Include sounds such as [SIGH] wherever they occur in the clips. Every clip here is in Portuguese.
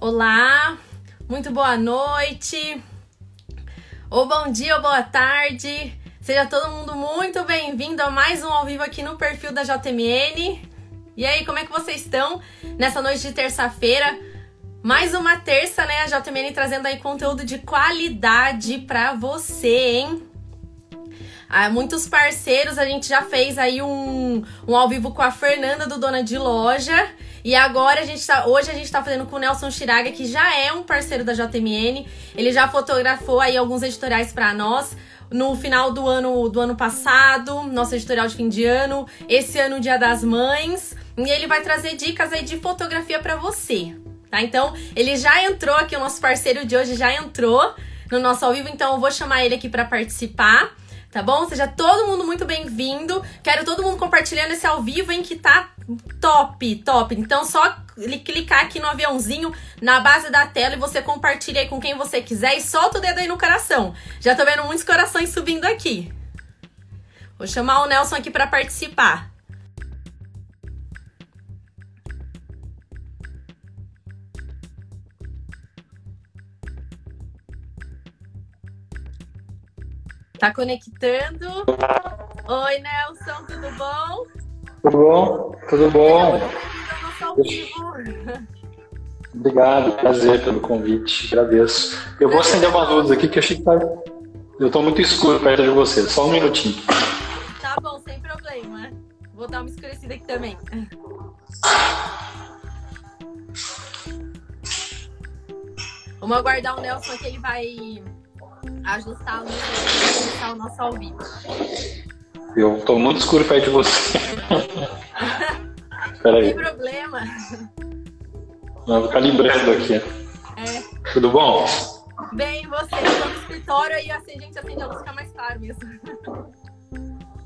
Olá, muito boa noite, ou bom dia ou boa tarde. Seja todo mundo muito bem-vindo a mais um ao vivo aqui no perfil da JMN. E aí, como é que vocês estão nessa noite de terça-feira? Mais uma terça, né? A JMN trazendo aí conteúdo de qualidade para você, hein? Ah, muitos parceiros, a gente já fez aí um, um ao vivo com a Fernanda do Dona de Loja. E agora a gente tá. Hoje a gente tá fazendo com o Nelson Chiraga, que já é um parceiro da JMN. Ele já fotografou aí alguns editoriais para nós. No final do ano do ano passado, nosso editorial de fim de ano, esse ano Dia das Mães, e ele vai trazer dicas aí de fotografia para você, tá? Então, ele já entrou aqui, o nosso parceiro de hoje já entrou no nosso ao vivo, então eu vou chamar ele aqui para participar tá bom? Seja todo mundo muito bem-vindo. Quero todo mundo compartilhando esse ao vivo, hein, que tá top, top. Então, só clicar aqui no aviãozinho na base da tela e você compartilha aí com quem você quiser e solta o dedo aí no coração. Já tô vendo muitos corações subindo aqui. Vou chamar o Nelson aqui para participar. Tá conectando. Oi, Nelson, tudo bom? Tudo bom? Tudo bom? Obrigado, prazer pelo convite, agradeço. Eu vou acender uma luz aqui que eu achei que tá... Eu tô muito escuro perto de você, só um minutinho. Tá bom, sem problema. Vou dar uma escurecida aqui também. Vamos aguardar o Nelson aqui, ele vai ajustar o nosso ao vivo. Eu tô muito escuro perto de você. [LAUGHS] Não tem problema. Vou calibrando aqui. É. Tudo bom? Bem, você, eu tô no escritório e assim a gente acende a luz fica mais claro mesmo.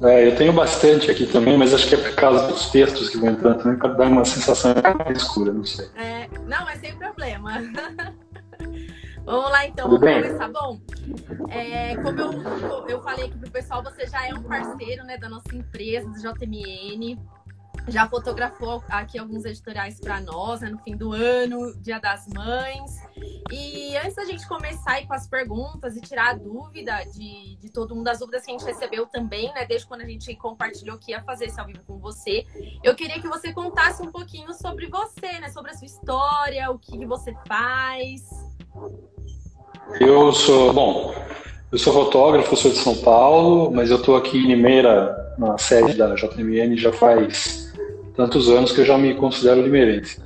É, eu tenho bastante aqui também, mas acho que é por causa dos textos que vão entrando também, para dar uma sensação mais escura, não sei. É, não, mas sem problema. [LAUGHS] Vamos lá então, Tudo vamos bem? começar. Bom, é, como eu, eu falei aqui pro pessoal, você já é um parceiro né, da nossa empresa, do JMN. Já fotografou aqui alguns editoriais para nós, né, no fim do ano, Dia das Mães. E antes da gente começar aí com as perguntas e tirar a dúvida de, de todo mundo, as dúvidas que a gente recebeu também, né, desde quando a gente compartilhou que ia fazer esse ao vivo com você, eu queria que você contasse um pouquinho sobre você, né, sobre a sua história, o que você faz. Eu sou, bom, eu sou fotógrafo, sou de São Paulo, mas eu estou aqui em Limeira, na sede da JMN, já faz tantos anos que eu já me considero limeirense.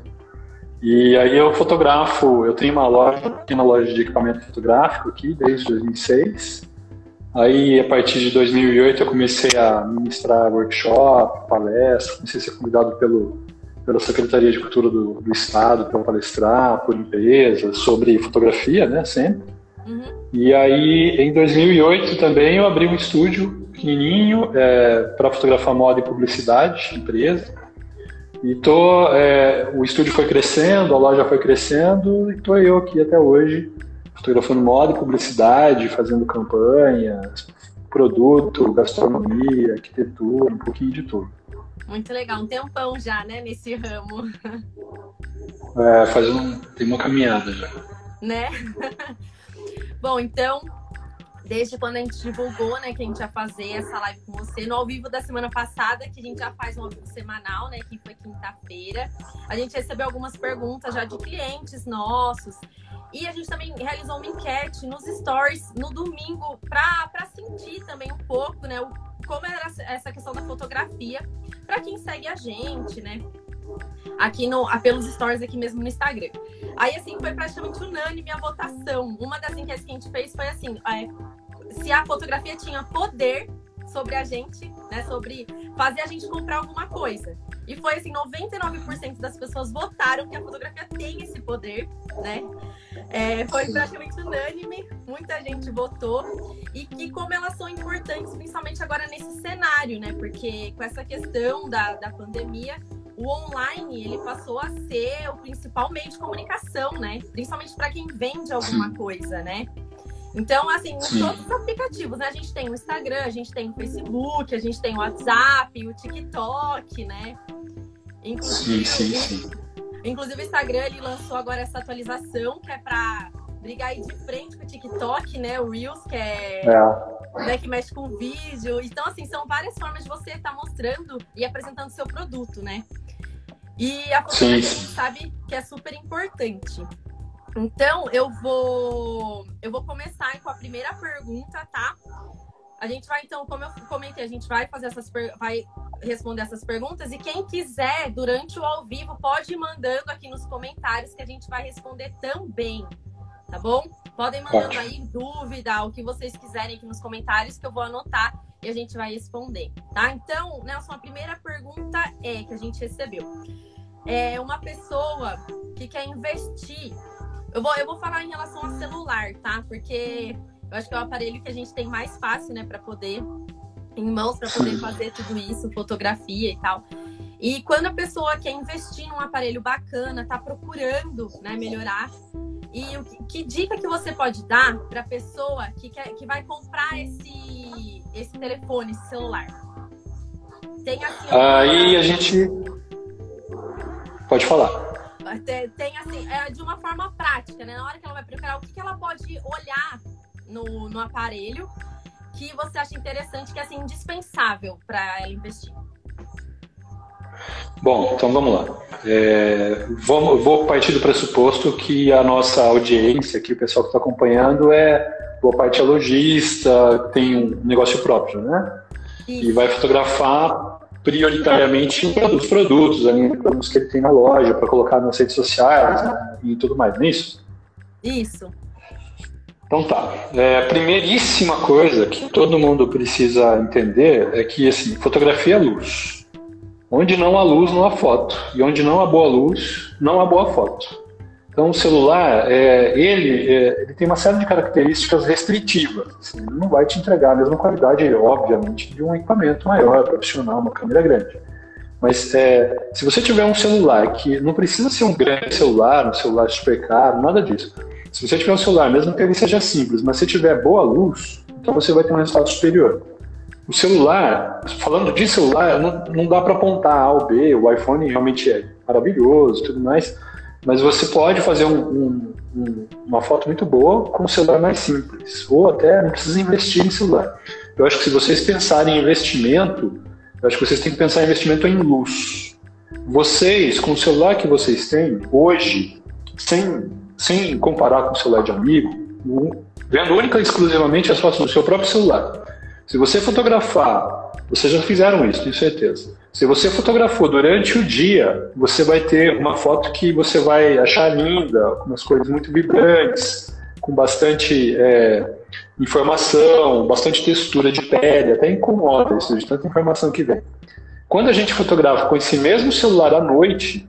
E aí eu fotografo, eu tenho uma loja, tenho uma loja de equipamento fotográfico aqui desde 2006. Aí, a partir de 2008, eu comecei a ministrar workshop, palestra, comecei a ser convidado pelo, pela Secretaria de Cultura do, do Estado para palestrar por empresas sobre fotografia, né, sempre. Uhum. E aí, em 2008 também, eu abri um estúdio pequenininho é, para fotografar moda e publicidade, empresa. E tô, é, o estúdio foi crescendo, a loja foi crescendo, e tô eu aqui até hoje, fotografando moda e publicidade, fazendo campanhas, produto, gastronomia, arquitetura, um pouquinho de tudo. Muito legal, um tempão já, né, nesse ramo, É, faz um, tem uma caminhada já. né? [LAUGHS] Bom, então, desde quando a gente divulgou, né, que a gente ia fazer essa live com você, no ao vivo da semana passada, que a gente já faz um ao vivo semanal, né, que foi quinta-feira, a gente recebeu algumas perguntas já de clientes nossos. E a gente também realizou uma enquete nos stories no domingo para sentir também um pouco, né, como era essa questão da fotografia para quem segue a gente, né? Aqui no, pelos stories aqui mesmo no Instagram. Aí, assim, foi praticamente unânime a votação. Uma das enquetes que a gente fez foi assim: é, se a fotografia tinha poder sobre a gente, né? Sobre fazer a gente comprar alguma coisa. E foi assim, 99% das pessoas votaram que a fotografia tem esse poder, né? É, foi praticamente unânime, muita gente votou. E que como elas são importantes, principalmente agora nesse cenário, né? Porque com essa questão da, da pandemia, o online ele passou a ser o principal meio de comunicação, né? Principalmente para quem vende alguma coisa, né? Então, assim, Sim. todos os aplicativos, né? A gente tem o Instagram, a gente tem o Facebook, a gente tem o WhatsApp, o TikTok, né? Inclusive, sim, sim, sim. Inclusive, o Instagram ele lançou agora essa atualização que é para brigar aí de frente com o TikTok, né? O Reels, que é, é. Né, que mexe com vídeo. Então, assim, são várias formas de você estar tá mostrando e apresentando seu produto, né? E a fotografia a gente sabe que é super importante. Então, eu vou eu vou começar com a primeira pergunta, tá? A gente vai então, como eu comentei, a gente vai fazer essas vai responder essas perguntas e quem quiser durante o ao vivo pode ir mandando aqui nos comentários que a gente vai responder também, tá bom? Podem mandando aí dúvida, o que vocês quiserem aqui nos comentários que eu vou anotar e a gente vai responder, tá? Então, Nelson, a primeira pergunta é que a gente recebeu. É uma pessoa que quer investir. Eu vou, eu vou falar em relação a celular, tá? Porque eu acho que é o aparelho que a gente tem mais fácil, né, para poder em mãos para poder fazer tudo isso, fotografia e tal. E quando a pessoa quer investir num aparelho bacana, tá procurando, né, melhorar, e o que, que dica que você pode dar para pessoa que quer que vai comprar esse esse telefone, esse celular? Tem assim, Aí a gente pode falar. Tem assim, é de uma forma prática, né? Na hora que ela vai procurar, o que, que ela pode olhar no, no aparelho que você acha interessante, que é assim, indispensável para ela investir? Bom, então vamos lá. É, vou, vou partir do pressuposto que a nossa audiência, aqui, o pessoal que está acompanhando, é boa parte é lojista, tem um negócio próprio, né? Isso. E vai fotografar prioritariamente os produtos, ali, produtos que ele tem na loja, para colocar nas redes sociais né, e tudo mais, não é isso? Isso. Então tá. É, a primeiríssima coisa que todo mundo precisa entender é que assim, fotografia é luz. Onde não há luz, não há foto. E onde não há boa luz, não há boa foto. Então o celular, é, ele, é, ele tem uma série de características restritivas. Assim, ele não vai te entregar a mesma qualidade, obviamente, de um equipamento maior, profissional, uma câmera grande. Mas é, se você tiver um celular que não precisa ser um grande celular, um celular super caro, nada disso se você tiver um celular, mesmo que ele seja simples, mas se tiver boa luz, então você vai ter um resultado superior. O celular, falando de celular, não, não dá para apontar A ou B, o iPhone realmente é maravilhoso tudo mais, mas você pode fazer um, um, um, uma foto muito boa com um celular mais simples, ou até não precisa investir em celular. Eu acho que se vocês pensarem em investimento, eu acho que vocês têm que pensar em investimento em luz. Vocês, com o celular que vocês têm, hoje, sem sem comparar com o celular de amigo, vendo única e exclusivamente as fotos do seu próprio celular. Se você fotografar, vocês já fizeram isso, tenho certeza. Se você fotografou durante o dia, você vai ter uma foto que você vai achar linda, com umas cores muito vibrantes, com bastante é, informação, bastante textura de pele, até incomoda isso de tanta informação que vem. Quando a gente fotografa com esse mesmo celular à noite,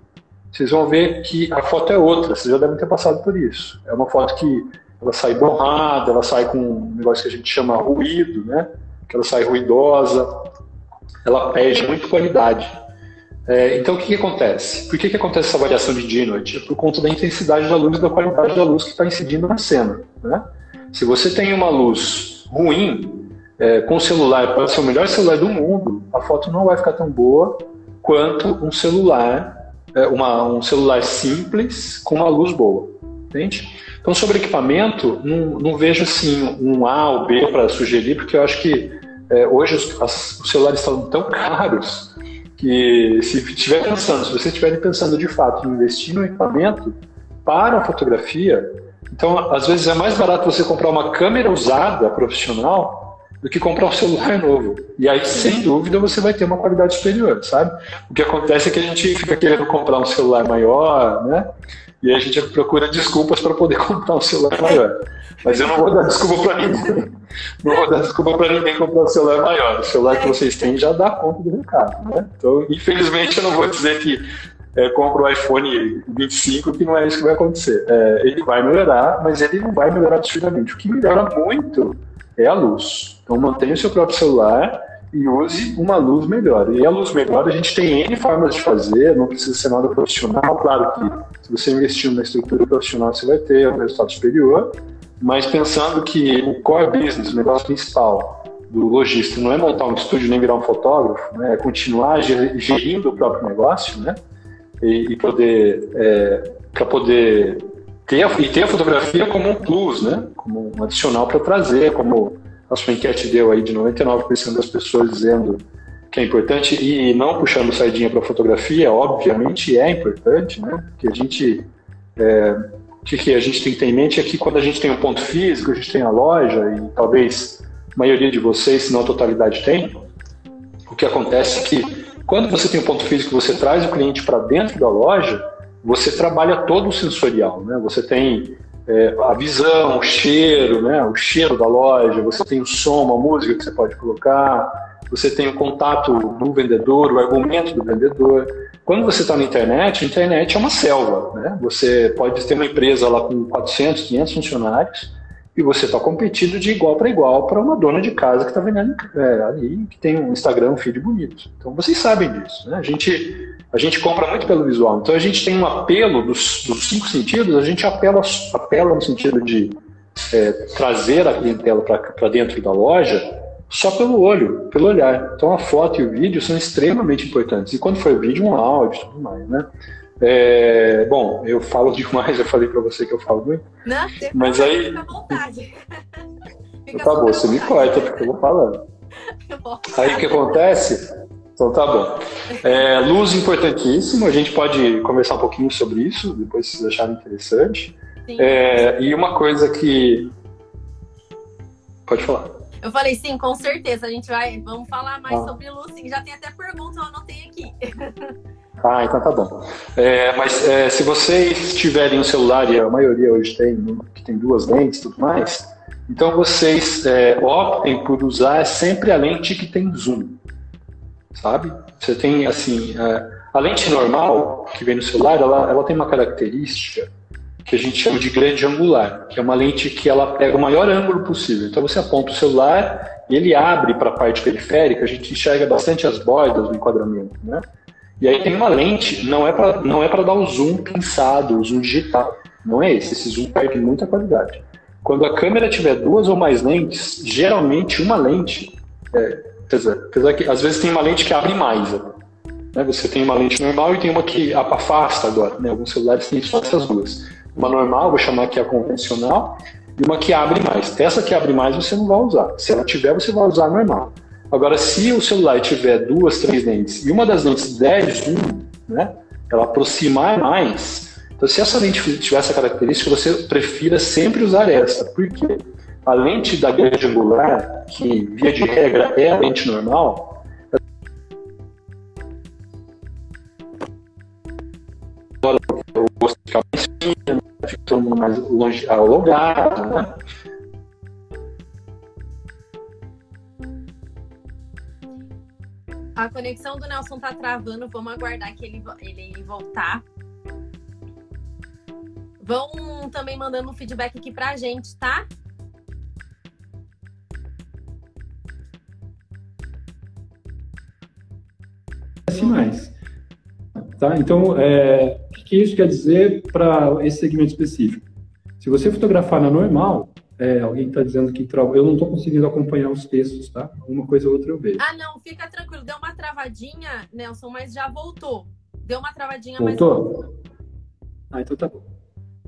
vocês vão ver que a foto é outra, vocês já devem ter passado por isso. É uma foto que ela sai borrada, ela sai com um negócio que a gente chama ruído, né? Que ela sai ruidosa, ela perde muito qualidade. É, então, o que, que, acontece? Por que, que acontece essa variação de dia e noite? É por conta da intensidade da luz e da qualidade da luz que está incidindo na cena. Né? Se você tem uma luz ruim, é, com o celular, pode ser o melhor celular do mundo, a foto não vai ficar tão boa quanto um celular é, uma, um celular simples com uma luz boa, entende? Então, sobre equipamento, não, não vejo assim um A ou B para sugerir, porque eu acho que é, hoje os, as, os, celulares estão tão caros que se estiver pensando, se vocês estiverem pensando de fato em investir no equipamento para a fotografia, então às vezes é mais barato você comprar uma câmera usada profissional do que comprar um celular novo. E aí, sem dúvida, você vai ter uma qualidade superior, sabe? O que acontece é que a gente fica querendo comprar um celular maior, né? E a gente procura desculpas para poder [LAUGHS] comprar um celular maior. Mas eu não vou dar desculpa para ninguém. Não vou dar desculpa para ninguém comprar um celular maior. O celular que vocês têm já dá conta do recado, né? Então, infelizmente, eu não vou dizer que é, compra o iPhone 25, que não é isso que vai acontecer. É, ele vai melhorar, mas ele não vai melhorar absurdamente. O que melhora muito é a luz. Então mantenha o seu próprio celular, e use uma luz melhor. E a luz melhor a gente tem N formas de fazer, não precisa ser nada profissional. Claro que se você investir na estrutura profissional, você vai ter um resultado superior, mas pensando que o core business, o negócio principal do lojista, não é montar um estúdio nem virar um fotógrafo, né? é continuar gerindo o próprio negócio, né? E, e poder, é, para poder ter, e ter a fotografia como um plus, né? Como um adicional para trazer, como a sua enquete deu aí de 99% das pessoas dizendo que é importante e não puxando sardinha para fotografia, obviamente é importante, né? Que a gente é, que, que, a gente tem que ter em mente é que quando a gente tem um ponto físico, a gente tem a loja e talvez a maioria de vocês, se não a totalidade tem, o que acontece é que quando você tem um ponto físico, você traz o cliente para dentro da loja, você trabalha todo o sensorial, né? Você tem é, a visão, o cheiro, né? O cheiro da loja, você tem o som, a música que você pode colocar, você tem o contato do vendedor, o argumento do vendedor. Quando você está na internet, a internet é uma selva, né? Você pode ter uma empresa lá com 400, 500 funcionários e você está competindo de igual para igual para uma dona de casa que está vendendo é, ali, que tem um Instagram, um feed bonito. Então vocês sabem disso. Né? A, gente, a gente compra muito pelo visual. Então a gente tem um apelo dos, dos cinco sentidos, a gente apela, apela no sentido de é, trazer a clientela para dentro da loja só pelo olho, pelo olhar. Então a foto e o vídeo são extremamente importantes. E quando for vídeo, um áudio e tudo mais, né? É, bom, eu falo [LAUGHS] demais, eu falei para você que eu falo muito. Não, mas aí. Fica à vontade. [LAUGHS] Fica tá bom, você me corta porque eu vou falando. [LAUGHS] Aí o que acontece? Então tá bom. É, luz importantíssimo, a gente pode conversar um pouquinho sobre isso, depois se vocês acharem interessante. É, e uma coisa que. Pode falar. Eu falei, sim, com certeza. A gente vai. Vamos falar mais ah. sobre luz, sim. Já tem até pergunta, eu anotei aqui. Ah, então tá bom. É, mas é, se vocês tiverem um celular, e a maioria hoje tem, né, que tem duas lentes e tudo mais, então vocês é, optem por usar sempre a lente que tem zoom, sabe? Você tem, assim, é, a lente normal que vem no celular, ela, ela tem uma característica que a gente chama de grande angular, que é uma lente que ela pega o maior ângulo possível. Então você aponta o celular e ele abre para a parte periférica, a gente enxerga bastante as bordas do enquadramento, né? E aí tem uma lente, não é para não é para dar o zoom pensado, o zoom digital. Não é esse, esse zoom perde muita qualidade. Quando a câmera tiver duas ou mais lentes, geralmente uma lente, é, apesar, apesar que às vezes tem uma lente que abre mais. Né? Você tem uma lente normal e tem uma que afasta agora. Né? Alguns celulares têm só essas duas. Uma normal, vou chamar aqui a convencional, e uma que abre mais. Essa que abre mais você não vai usar. Se ela tiver, você vai usar normal. Agora, se o celular tiver duas, três lentes e uma das lentes der zoom, né, ela aproximar mais, então se essa lente tiver essa característica, você prefira sempre usar essa. Por quê? A lente da grande angular, que via de regra é a lente normal, o rosto fica mais fino, fica todo mundo mais longe, alongado, né? A conexão do Nelson tá travando, vamos aguardar que ele, ele voltar. Vão também mandando um feedback aqui pra gente, tá? Assim mais. Tá? Então, é, que isso quer dizer para esse segmento específico? Se você fotografar na normal, é, alguém está dizendo que trava. Eu não estou conseguindo acompanhar os textos, tá? Uma coisa ou outra eu vejo. Ah, não, fica tranquilo. Deu uma travadinha, Nelson, mas já voltou. Deu uma travadinha, voltou? mas voltou. Ah, então tá bom.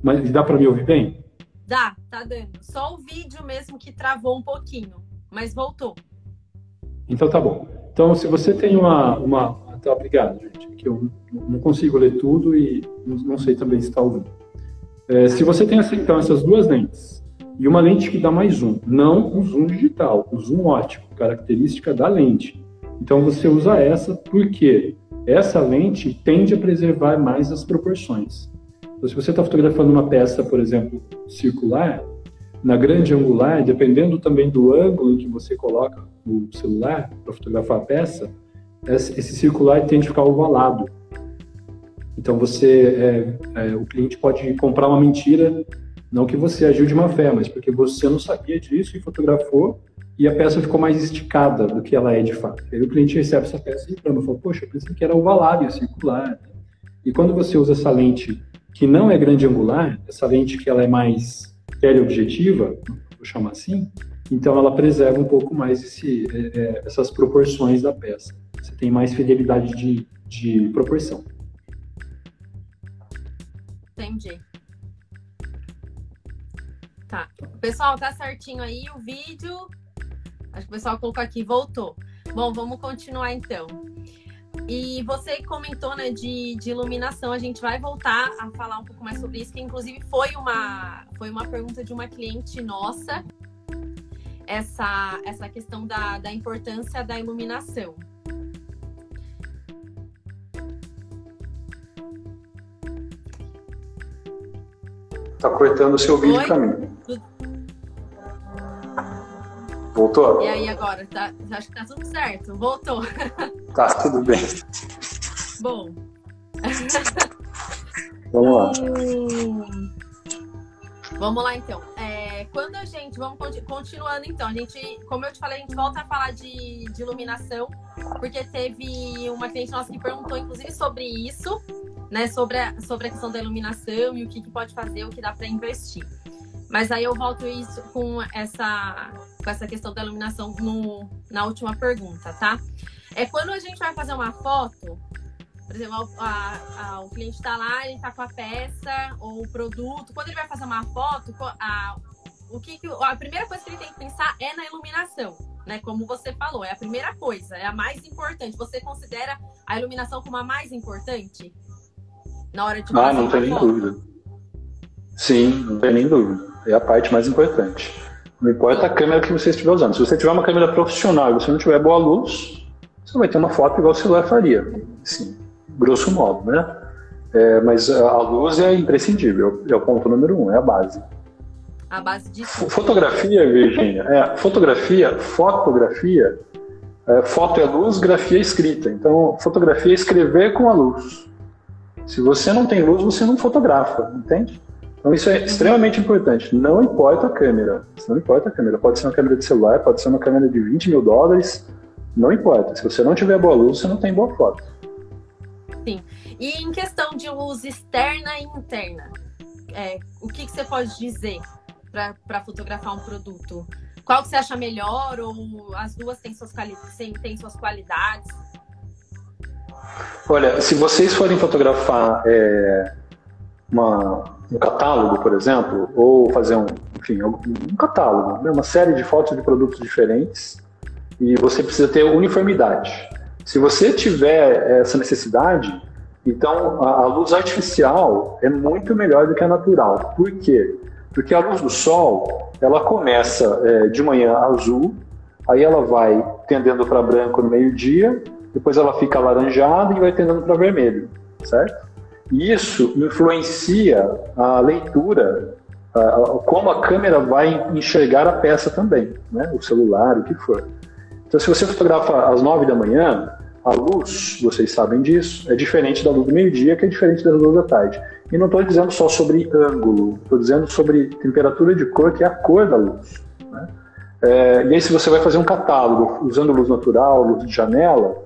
Mas dá para me ouvir bem? Dá, tá dando. Só o vídeo mesmo que travou um pouquinho, mas voltou. Então tá bom. Então, se você tem uma. uma... Tá, obrigado, gente. Que eu não consigo ler tudo e não sei também se está ouvindo. É, se você tem então essas duas lentes, e uma lente que dá mais zoom, não o zoom digital, o zoom ótico, característica da lente. Então você usa essa porque essa lente tende a preservar mais as proporções. Então, se você está fotografando uma peça, por exemplo, circular, na grande angular, dependendo também do ângulo em que você coloca o celular para fotografar a peça, esse circular tende a ficar ovalado. Então você, é, é, o cliente pode comprar uma mentira não que você agiu de má fé, mas porque você não sabia disso e fotografou e a peça ficou mais esticada do que ela é de fato. Aí o cliente recebe essa peça e reclama, fala, poxa, eu pensei que era ovalada e circular. E quando você usa essa lente que não é grande angular, essa lente que ela é mais teleobjetiva, vou chamar assim, então ela preserva um pouco mais esse, é, é, essas proporções da peça. Você tem mais fidelidade de, de proporção. Entendi. Tá. Pessoal, tá certinho aí o vídeo. Acho que o pessoal colocou aqui, voltou. Bom, vamos continuar então. E você comentou né, de, de iluminação, a gente vai voltar a falar um pouco mais sobre isso, que inclusive foi uma, foi uma pergunta de uma cliente nossa, essa, essa questão da, da importância da iluminação. Tá cortando o seu vídeo Oi? pra mim. Voltou? E aí agora? Tá, acho que tá tudo certo. Voltou. [LAUGHS] Tá, tudo bem. Bom. [LAUGHS] Vamos lá. Vamos lá então. É, quando a gente. Vamos continuando então. A gente, como eu te falei, a gente volta a falar de, de iluminação, porque teve uma cliente nossa que perguntou, inclusive, sobre isso, né? Sobre a, sobre a questão da iluminação e o que, que pode fazer, o que dá para investir. Mas aí eu volto isso com essa, com essa questão da iluminação no, na última pergunta, tá? É quando a gente vai fazer uma foto, por exemplo, a, a, o cliente está lá, ele está com a peça ou o produto. Quando ele vai fazer uma foto, a, o que, a primeira coisa que ele tem que pensar é na iluminação, né? Como você falou, é a primeira coisa, é a mais importante. Você considera a iluminação como a mais importante na hora de Ah, não tem nem dúvida. Sim, não tem nem dúvida. É a parte mais importante. Não importa a câmera que você estiver usando. Se você tiver uma câmera profissional e você não tiver boa luz, você vai ter uma foto igual o celular faria. Assim, grosso modo, né? É, mas a luz é imprescindível, é o ponto número um, é a base. A base de Fotografia, Virginia, é, fotografia, fotografia, é, foto é luz, grafia é escrita. Então, fotografia é escrever com a luz. Se você não tem luz, você não fotografa, entende? Então isso é extremamente importante. Não importa a câmera. Não importa a câmera. Pode ser uma câmera de celular, pode ser uma câmera de 20 mil dólares. Não importa. Se você não tiver boa luz, você não tem boa foto. Sim. E em questão de luz externa e interna, é, o que, que, você pode dizer para fotografar um produto? Qual que você acha melhor? Ou as duas têm suas, têm suas qualidades? Olha, se vocês forem fotografar é, uma, um catálogo, por exemplo, ou fazer um, enfim, um catálogo, né? uma série de fotos de produtos diferentes, e você precisa ter uniformidade. Se você tiver essa necessidade, então a, a luz artificial é muito melhor do que a natural. Por quê? Porque a luz do sol, ela começa é, de manhã azul, aí ela vai tendendo para branco no meio-dia, depois ela fica alaranjada e vai tendendo para vermelho, certo? isso influencia a leitura, a, a, como a câmera vai enxergar a peça também, né? o celular, o que for. Então, se você fotografa às nove da manhã, a luz, vocês sabem disso, é diferente da luz do meio-dia, que é diferente da luz da tarde. E não estou dizendo só sobre ângulo, estou dizendo sobre temperatura de cor, que é a cor da luz. Né? É, e aí, se você vai fazer um catálogo usando luz natural, luz de janela,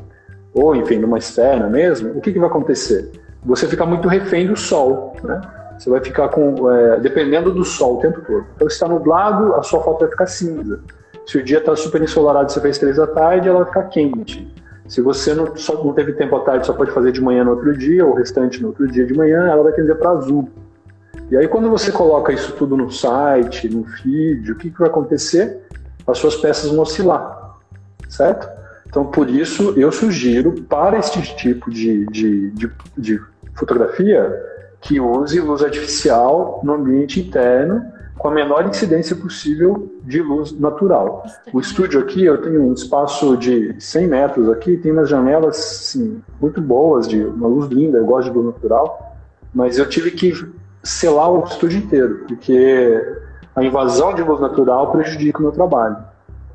ou enfim, numa externa mesmo, o que, que vai acontecer? você fica muito refém do sol, né? Você vai ficar com, é, dependendo do sol o tempo todo. Então, se está nublado, a sua foto vai ficar cinza. Se o dia está super ensolarado, você fez três da tarde, ela vai ficar quente. Se você não, só, não teve tempo à tarde, só pode fazer de manhã no outro dia, ou o restante no outro dia de manhã, ela vai tender para azul. E aí, quando você coloca isso tudo no site, no feed, o que, que vai acontecer? As suas peças vão oscilar, certo? Então, por isso, eu sugiro para este tipo de, de, de, de fotografia que use luz artificial no ambiente interno com a menor incidência possível de luz natural. O estúdio aqui, eu tenho um espaço de 100 metros aqui, tem umas janelas sim, muito boas, de uma luz linda, eu gosto de luz natural, mas eu tive que selar o estúdio inteiro, porque a invasão de luz natural prejudica o meu trabalho.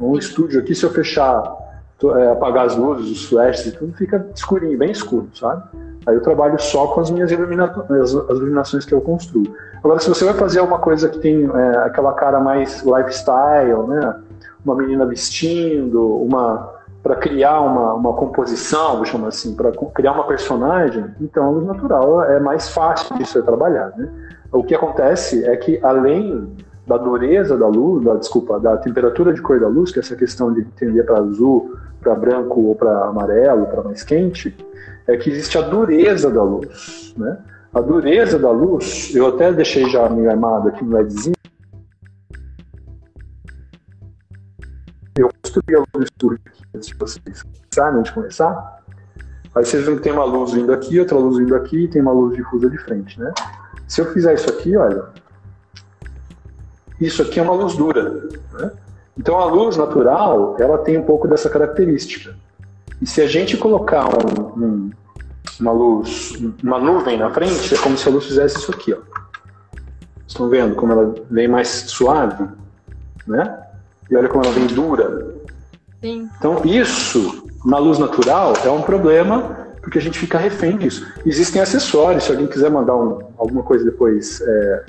Um estúdio aqui, se eu fechar, é, apagar as luzes, os flashes e tudo, fica escurinho, bem escuro, sabe? Aí eu trabalho só com as minhas iluminações, as iluminações que eu construo. Agora, se você vai fazer uma coisa que tem é, aquela cara mais lifestyle, né? uma menina vestindo, uma para criar uma, uma composição, vou chamar assim, para criar uma personagem, então a luz natural é mais fácil de ser trabalhar. Né? O que acontece é que além da dureza da luz, da, desculpa, da temperatura de cor da luz, que é essa questão de entender para azul, para branco ou para amarelo, para mais quente, é que existe a dureza da luz. Né? A dureza da luz, eu até deixei já meio armado aqui no LEDzinho, eu construí a luz aqui antes de vocês começarem, antes de começar. Aí vocês que tem uma luz vindo aqui, outra luz vindo aqui, e tem uma luz difusa de frente, né? Se eu fizer isso aqui, olha, isso aqui é uma luz dura, né? Então a luz natural, ela tem um pouco dessa característica. E se a gente colocar um, um, uma luz, uma nuvem na frente, é como se a luz fizesse isso aqui, ó. Estão vendo como ela vem mais suave, né? E olha como ela vem dura. Sim. Então, isso, na luz natural, é um problema porque a gente fica refém disso. Existem acessórios, se alguém quiser mandar um, alguma coisa depois é,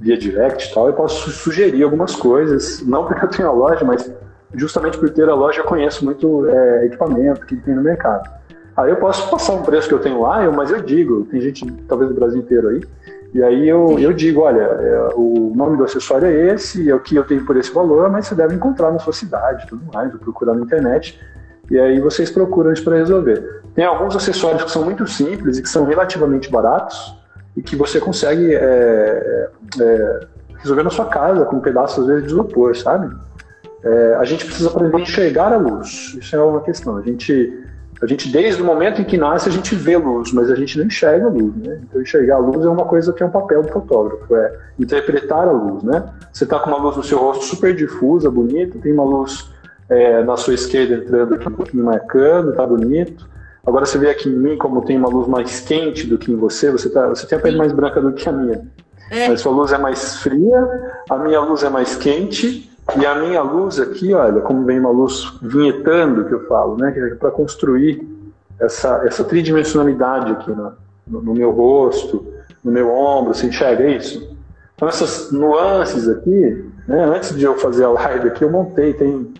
via direct e tal, eu posso sugerir algumas coisas, não porque eu tenho a loja, mas justamente por ter a loja eu conheço muito é, equipamento que tem no mercado. Aí eu posso passar um preço que eu tenho lá, eu, mas eu digo, tem gente talvez do Brasil inteiro aí, e aí eu, eu digo, olha, é, o nome do acessório é esse, é o que eu tenho por esse valor, mas você deve encontrar na sua cidade tudo mais, ou procurar na internet. E aí vocês procuram isso para resolver. Tem alguns acessórios que são muito simples e que são relativamente baratos e que você consegue é, é, é resolver na sua casa com um pedaço, às vezes, de isopor, sabe? É, a gente precisa aprender a enxergar a luz. Isso é uma questão. A gente a gente, desde o momento em que nasce, a gente vê luz, mas a gente não enxerga a luz, né? Então, enxergar a luz é uma coisa que é um papel do fotógrafo, é interpretar a luz, né? Você está com uma luz no seu rosto super difusa, bonita, tem uma luz é, na sua esquerda entrando aqui marcando, tá bonito. Agora você vê aqui em mim como tem uma luz mais quente do que em você, você, tá, você tem a pele mais branca do que a minha. É. Mas sua luz é mais fria, a minha luz é mais quente, e a minha luz aqui, olha, como vem uma luz vinhetando, que eu falo, né? Que é para construir essa, essa tridimensionalidade aqui no, no, no, meu rosto, no meu ombro, você enxerga isso? Então essas nuances aqui, né? Antes de eu fazer a live aqui, eu montei, tem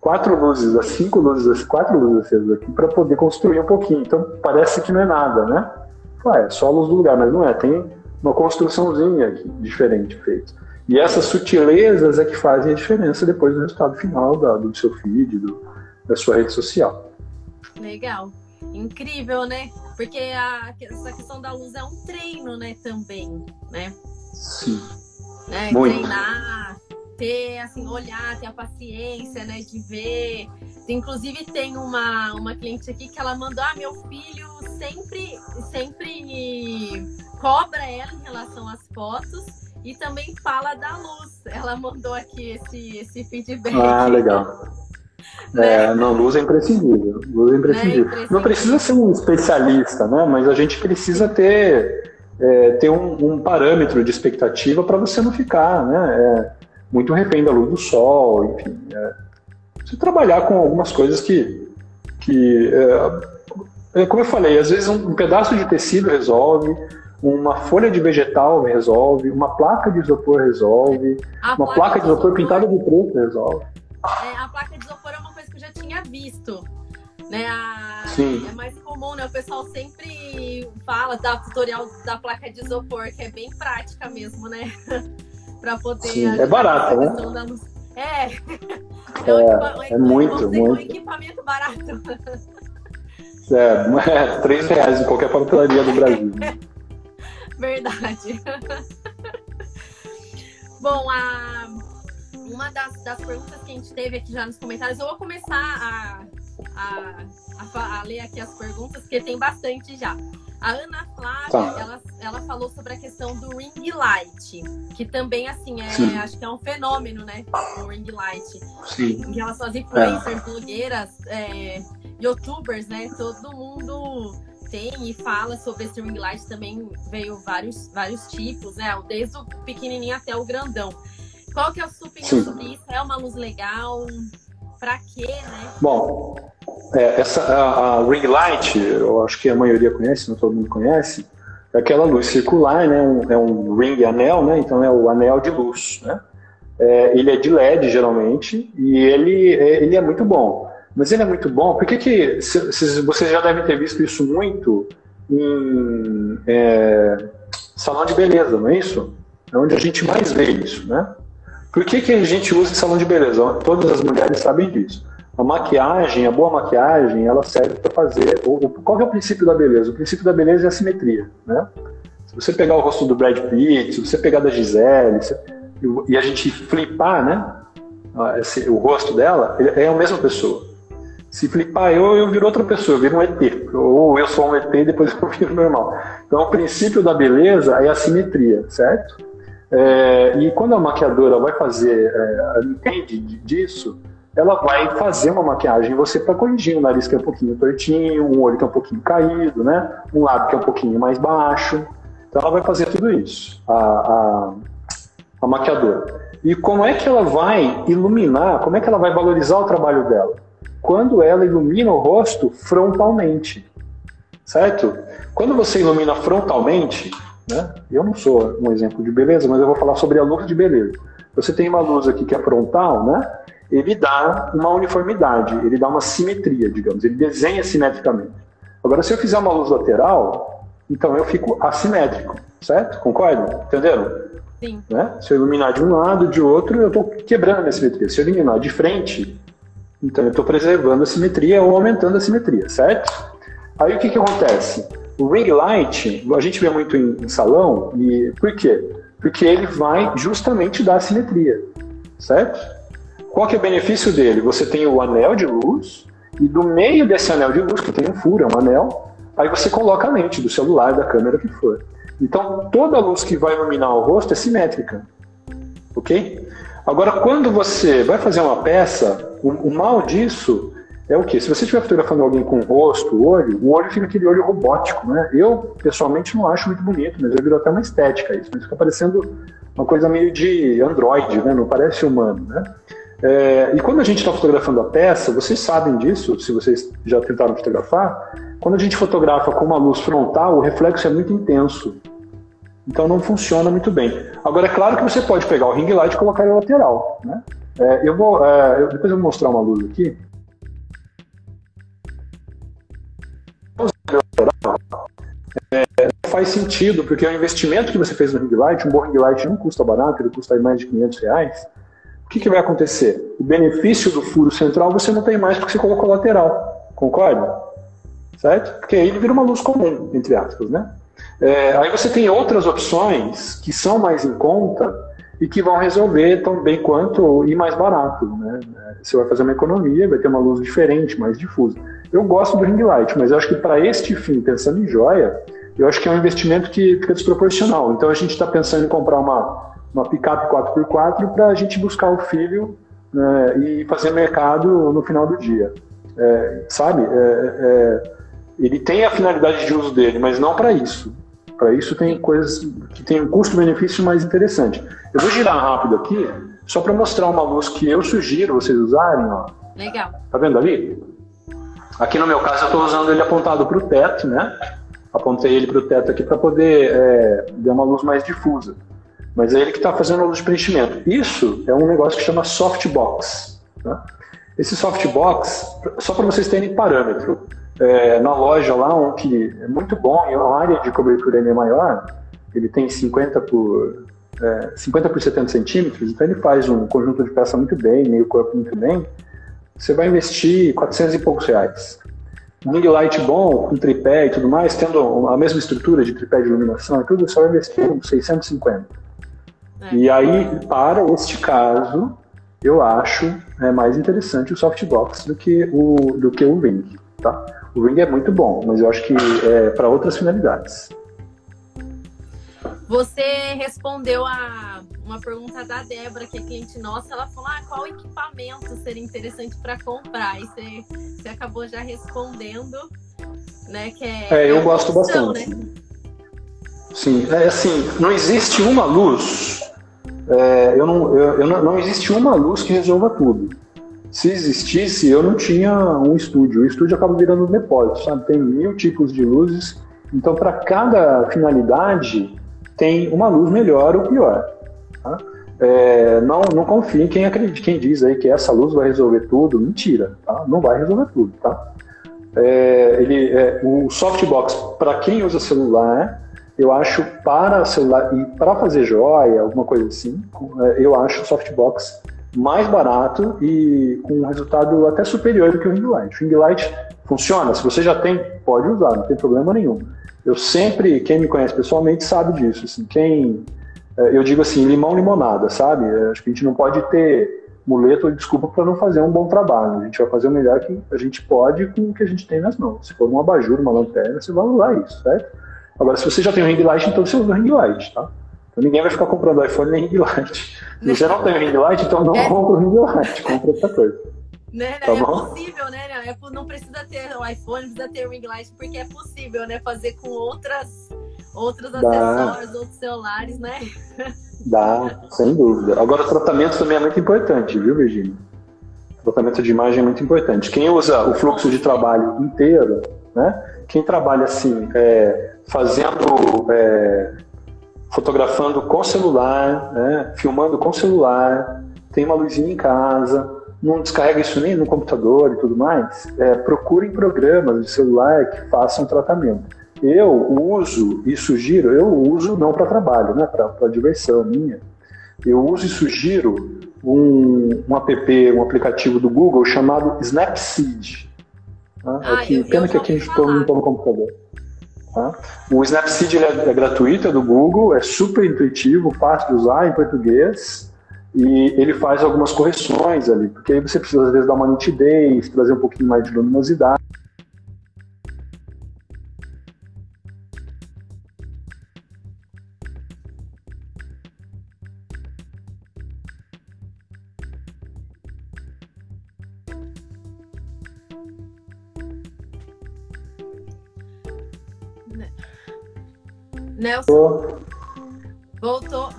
quatro luzes, as cinco luzes, as quatro luzes acesas aqui, para poder construir um pouquinho. Então parece que não é nada, né? Ah, é só a luz do lugar, mas não é, tem uma construçãozinha aqui, diferente feita. E essas sutilezas é que fazem a diferença depois do resultado final da, do seu feed, do, da sua rede social. Legal. Incrível, né? Porque a, essa questão da luz é um treino, né, também, né? Sim. Né? Treinar, ter, assim, olhar, ter a paciência, né, de ver. Inclusive tem uma, uma cliente aqui que ela mandou, ah, meu filho sempre, sempre cobra ela em relação às fotos e também fala da luz. Ela mandou aqui esse, esse feedback. Ah, legal. [LAUGHS] né? É, não, luz é imprescindível. Luz é imprescindível. É imprescindível. Não precisa ser um especialista, né? Mas a gente precisa ter, é, ter um, um, parâmetro de expectativa para você não ficar, né? É, muito refém da luz do sol, enfim. É, você trabalhar com algumas coisas que, que é, é, como eu falei, às vezes um, um pedaço de tecido resolve, uma folha de vegetal resolve, uma placa de isopor resolve, a uma placa, placa de isopor, isopor pintada de preto resolve. É, a placa de isopor é uma coisa que eu já tinha visto. Né, a, Sim. É mais comum, né? O pessoal sempre fala da tutorial da placa de isopor, que é bem prática mesmo, né? [LAUGHS] para poder. Sim, é barata, né? É. [LAUGHS] É, é, é muito, muito. Um equipamento barato. [LAUGHS] É, é 3 reais em qualquer papelaria do Brasil. [LAUGHS] Verdade. Bom, a, uma das, das perguntas que a gente teve aqui já nos comentários, eu vou começar a, a, a, a ler aqui as perguntas, porque tem bastante já. A Ana Flávia, tá. ela, ela falou sobre a questão do ring light, que também, assim, é, acho que é um fenômeno, né? O ring light. Sim. Em relação às influencers, é. blogueiras, é, youtubers, né? Todo mundo tem e fala sobre esse ring light também veio vários, vários tipos, né? Desde o pequenininho até o grandão. Qual que é a sua opinião Sim. sobre isso? É uma luz legal? Para quê, né? Bom, é, essa a, a, ring light, eu acho que a maioria conhece, não todo mundo conhece, é aquela luz circular, né? Um, é um ring anel, né? Então é o anel de luz, né? É, ele é de LED, geralmente, e ele, é, ele é muito bom. Mas ele é muito bom, por que, que se, se, vocês já devem ter visto isso muito em é, salão de beleza, não é isso? É onde a gente mais vê isso, né? Por que, que a gente usa salão de beleza? Todas as mulheres sabem disso. A maquiagem, a boa maquiagem, ela serve para fazer. Qual é o princípio da beleza? O princípio da beleza é a simetria, né? Se você pegar o rosto do Brad Pitt, se você pegar da Gisele, se, e a gente flipar, né? Esse, o rosto dela, é a mesma pessoa. Se flipar eu, eu viro outra pessoa, eu viro um ET. Ou eu sou um ET e depois [LAUGHS] eu viro normal. Então, o princípio da beleza é a simetria, certo? É, e quando a maquiadora vai fazer, é, entende disso, ela vai fazer uma maquiagem em você para corrigir um nariz que é um pouquinho tortinho, um olho que é um pouquinho caído, né? Um lábio que é um pouquinho mais baixo. Então, ela vai fazer tudo isso, a, a, a maquiadora. E como é que ela vai iluminar, como é que ela vai valorizar o trabalho dela? quando ela ilumina o rosto frontalmente, certo? Quando você ilumina frontalmente, né? Eu não sou um exemplo de beleza, mas eu vou falar sobre a luz de beleza. Você tem uma luz aqui que é frontal, né? Ele dá uma uniformidade, ele dá uma simetria, digamos, ele desenha simetricamente. Agora, se eu fizer uma luz lateral, então eu fico assimétrico, certo? Concordam? Entenderam? Sim. Né? Se eu iluminar de um lado, de outro, eu estou quebrando a minha simetria. Se eu iluminar de frente, então eu estou preservando a simetria ou aumentando a simetria, certo? Aí o que, que acontece? O ring light, a gente vê muito em, em salão, e por quê? Porque ele vai justamente dar simetria, certo? Qual que é o benefício dele? Você tem o anel de luz, e do meio desse anel de luz, que tem um furo, é um anel, aí você coloca a lente do celular, da câmera, que for. Então, toda a luz que vai iluminar o rosto é simétrica, ok? Agora, quando você vai fazer uma peça, o, o mal disso é o que? Se você estiver fotografando alguém com o rosto, o olho, o olho fica aquele olho robótico, né? Eu, pessoalmente, não acho muito bonito, mas eu viro até uma estética isso. Mas fica parecendo uma coisa meio de androide, né? Não parece humano, né? É, e quando a gente está fotografando a peça, vocês sabem disso, se vocês já tentaram fotografar, quando a gente fotografa com uma luz frontal, o reflexo é muito intenso. Então não funciona muito bem. Agora, é claro que você pode pegar o ring light e colocar ele lateral. Né? É, eu vou, é, depois eu vou mostrar uma luz aqui. É, faz sentido, porque o investimento que você fez no ring light, um bom ring light não custa barato, ele custa mais de 500 reais. O que, que vai acontecer? O benefício do furo central você não tem mais porque você colocou lateral. Concorda? Certo? Porque aí ele vira uma luz comum, entre aspas, né? É, aí você tem outras opções que são mais em conta e que vão resolver tão bem quanto e mais barato. Né? Você vai fazer uma economia, vai ter uma luz diferente, mais difusa. Eu gosto do ring light, mas eu acho que para este fim, pensando em joia, eu acho que é um investimento que fica desproporcional. Então a gente está pensando em comprar uma, uma picape 4x4 para a gente buscar o filho né, e fazer mercado no final do dia. É, sabe? É, é, ele tem a finalidade de uso dele, mas não para isso. Para isso tem coisas que tem um custo-benefício mais interessante. Eu vou girar rápido aqui, só para mostrar uma luz que eu sugiro vocês usarem. Ó. Legal. Tá vendo ali? Aqui no meu caso eu estou usando ele apontado para o teto, né? Apontei ele para o teto aqui para poder é, dar uma luz mais difusa. Mas é ele que está fazendo a luz de preenchimento. Isso é um negócio que chama softbox. Tá? Esse softbox, só para vocês terem parâmetro, é, na loja lá, um que é muito bom e a área de cobertura é maior, ele tem 50 por, é, 50 por 70 centímetros, então ele faz um conjunto de peça muito bem, meio corpo muito bem, você vai investir 400 e poucos reais. Um ring light bom, com tripé e tudo mais, tendo a mesma estrutura de tripé de iluminação e tudo, você vai investir uns 650. É. E aí, para este caso, eu acho é, mais interessante o softbox do que o, do que o ring, tá? O Ring é muito bom, mas eu acho que é para outras finalidades. Você respondeu a uma pergunta da Débora, que é cliente nossa. Ela falou: ah, qual equipamento seria interessante para comprar? E você, você acabou já respondendo, né? Que é, é eu é gosto opção, bastante. Né? Sim, é assim, não existe uma luz. É, eu não, eu, eu não, não existe uma luz que resolva tudo se existisse, eu não tinha um estúdio. O estúdio acaba virando um depósito, sabe? Tem mil tipos de luzes. Então, para cada finalidade, tem uma luz melhor ou pior. Tá? é, não, não confie em quem acredita, quem diz aí que essa luz vai resolver tudo. Mentira, tá? Não vai resolver tudo, tá? É, ele, é, o softbox, para quem usa celular, eu acho para celular e para fazer joia, alguma coisa assim, é, eu acho o softbox mais barato e com um resultado até superior do que o ring light. O ring light funciona, se você já tem, pode usar, não tem problema nenhum. Eu sempre, quem me conhece pessoalmente sabe disso. Assim, quem é, eu digo assim, limão limonada, sabe? É, acho que a gente não pode ter muleto ou desculpa para não fazer um bom trabalho. A gente vai fazer o melhor que a gente pode com o que a gente tem nas mãos. Se for um abajur, uma lanterna, você vai usar isso, certo? Agora, se você já tem um ring light, então você usa o ring light, tá? Então ninguém vai ficar comprando iPhone nem ring light. Se você não tem o ring light, então não é. compra o ring light, compra outra coisa. Né, tá é bom? possível, né? É, não precisa ter o iPhone, precisa ter o ring light, porque é possível, né? Fazer com outras, outros acessórios, outros celulares, né? Dá, sem dúvida. Agora, o tratamento também é muito importante, viu, Virginia? O tratamento de imagem é muito importante. Quem usa o fluxo de trabalho inteiro, né? Quem trabalha assim, é, fazendo, é, fotografando com celular, né? filmando com celular, tem uma luzinha em casa, não descarrega isso nem no computador e tudo mais, é, procurem programas de celular que façam tratamento. Eu uso e sugiro, eu uso não para trabalho, né, para diversão minha, eu uso e sugiro um, um app, um aplicativo do Google chamado Snapseed. Tá? Ah, aqui, pena que aqui a gente não está no computador. Tá? O Snapseed é, é gratuito, é do Google, é super intuitivo, fácil de usar em português e ele faz algumas correções ali, porque aí você precisa às vezes dar uma nitidez, trazer um pouquinho mais de luminosidade. Nelson. Voltou,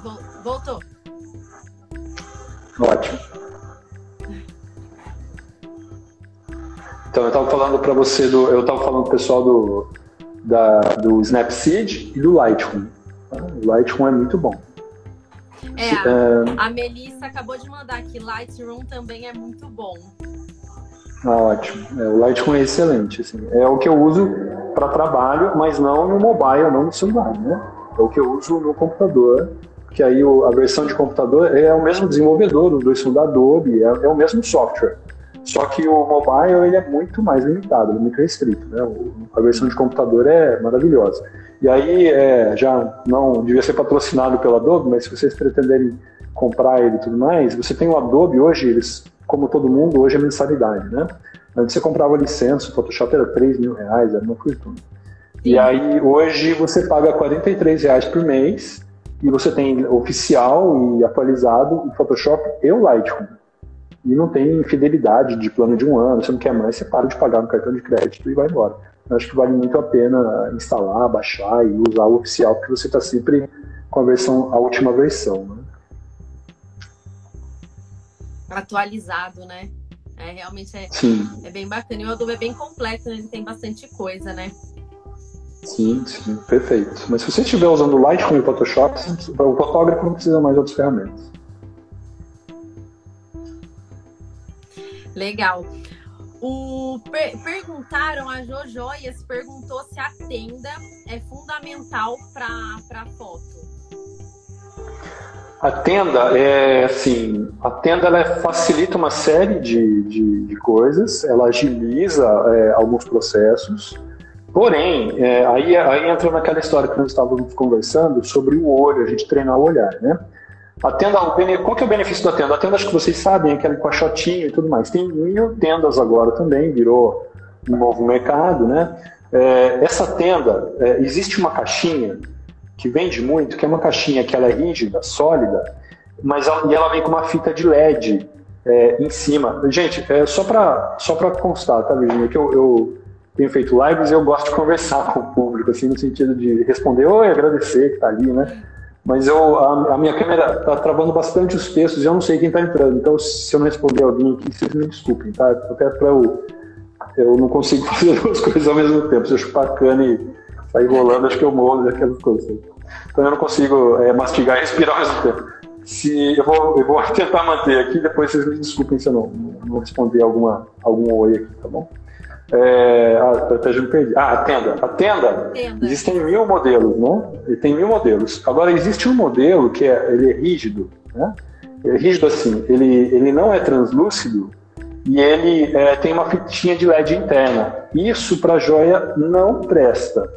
voltou. Ótimo. Então eu estava falando para você do, eu estava falando pro pessoal do da, do Snapseed e do Lightroom. O Lightroom é muito bom. É, a, a Melissa acabou de mandar aqui, Lightroom também é muito bom. Ah, ótimo. É, o Lightroom é excelente. Assim. É o que eu uso para trabalho, mas não no mobile, não no celular. Né? É o que eu uso no computador que aí o, a versão de computador é o mesmo desenvolvedor, os dois são da Adobe, é, é, o mesmo software. Só que o mobile ele é muito mais limitado, é muito restrito. Né? O, a versão de computador é maravilhosa. E aí, é, já não devia ser patrocinado pela Adobe, mas se vocês pretenderem comprar ele e tudo mais, você tem o Adobe hoje, eles, como todo mundo, hoje é mensalidade, né? Antes você comprava licença, o Photoshop era 3 mil reais, era uma fortuna. E aí, hoje, você paga 43 reais por mês, e você tem oficial e atualizado o Photoshop e o Lightroom. E não tem fidelidade de plano de um ano, você não quer mais, você para de pagar no cartão de crédito e vai embora. Eu acho que vale muito a pena instalar, baixar e usar o oficial, porque você está sempre com a versão, a última versão. Né? Atualizado, né? É, realmente é, é bem bacana. E o Adobe é bem completo, né? ele tem bastante coisa, né? Sim, sim, perfeito. Mas se você estiver usando o Lightroom e o Photoshop, o fotógrafo não precisa mais de outras ferramentas. Legal. O, per, perguntaram, a Jojoias perguntou se a tenda é fundamental para foto. A tenda é assim, a tenda ela facilita uma série de, de, de coisas, ela agiliza é, alguns processos, Porém, é, aí, aí entra naquela história que nós estávamos conversando sobre o olho, a gente treinar o olhar, né? A tenda, qual que é o benefício da tenda? A tenda, acho que vocês sabem, é aquele caixotinho e tudo mais. Tem mil tendas agora também, virou um novo mercado, né? É, essa tenda, é, existe uma caixinha que vende muito, que é uma caixinha que ela é rígida, sólida, mas ela, e ela vem com uma fita de LED é, em cima. Gente, é, só para só constar, tá, Virginia, que eu, eu tenho feito lives e eu gosto de conversar com o público, assim, no sentido de responder, oi, agradecer que tá ali, né? Mas eu, a, a minha câmera tá travando bastante os textos e eu não sei quem tá entrando. Então, se eu não responder alguém aqui, vocês me desculpem, tá? Até para eu. Eu não consigo [LAUGHS] fazer duas coisas ao mesmo tempo. Se eu chupar cana e sair rolando, acho que eu morro daquelas coisas. Então, eu não consigo é, mastigar e respirar ao mesmo tempo. se eu vou, eu vou [LAUGHS] tentar manter aqui, depois vocês me desculpem se eu não, não responder alguma, algum oi aqui, tá bom? É, ah, até já me perdi. Ah, a tenda. A tenda, tenda, existem mil modelos, né? E tem mil modelos. Agora, existe um modelo que é, ele é rígido, né? é rígido assim, ele, ele não é translúcido e ele é, tem uma fitinha de LED interna. Isso para joia não presta.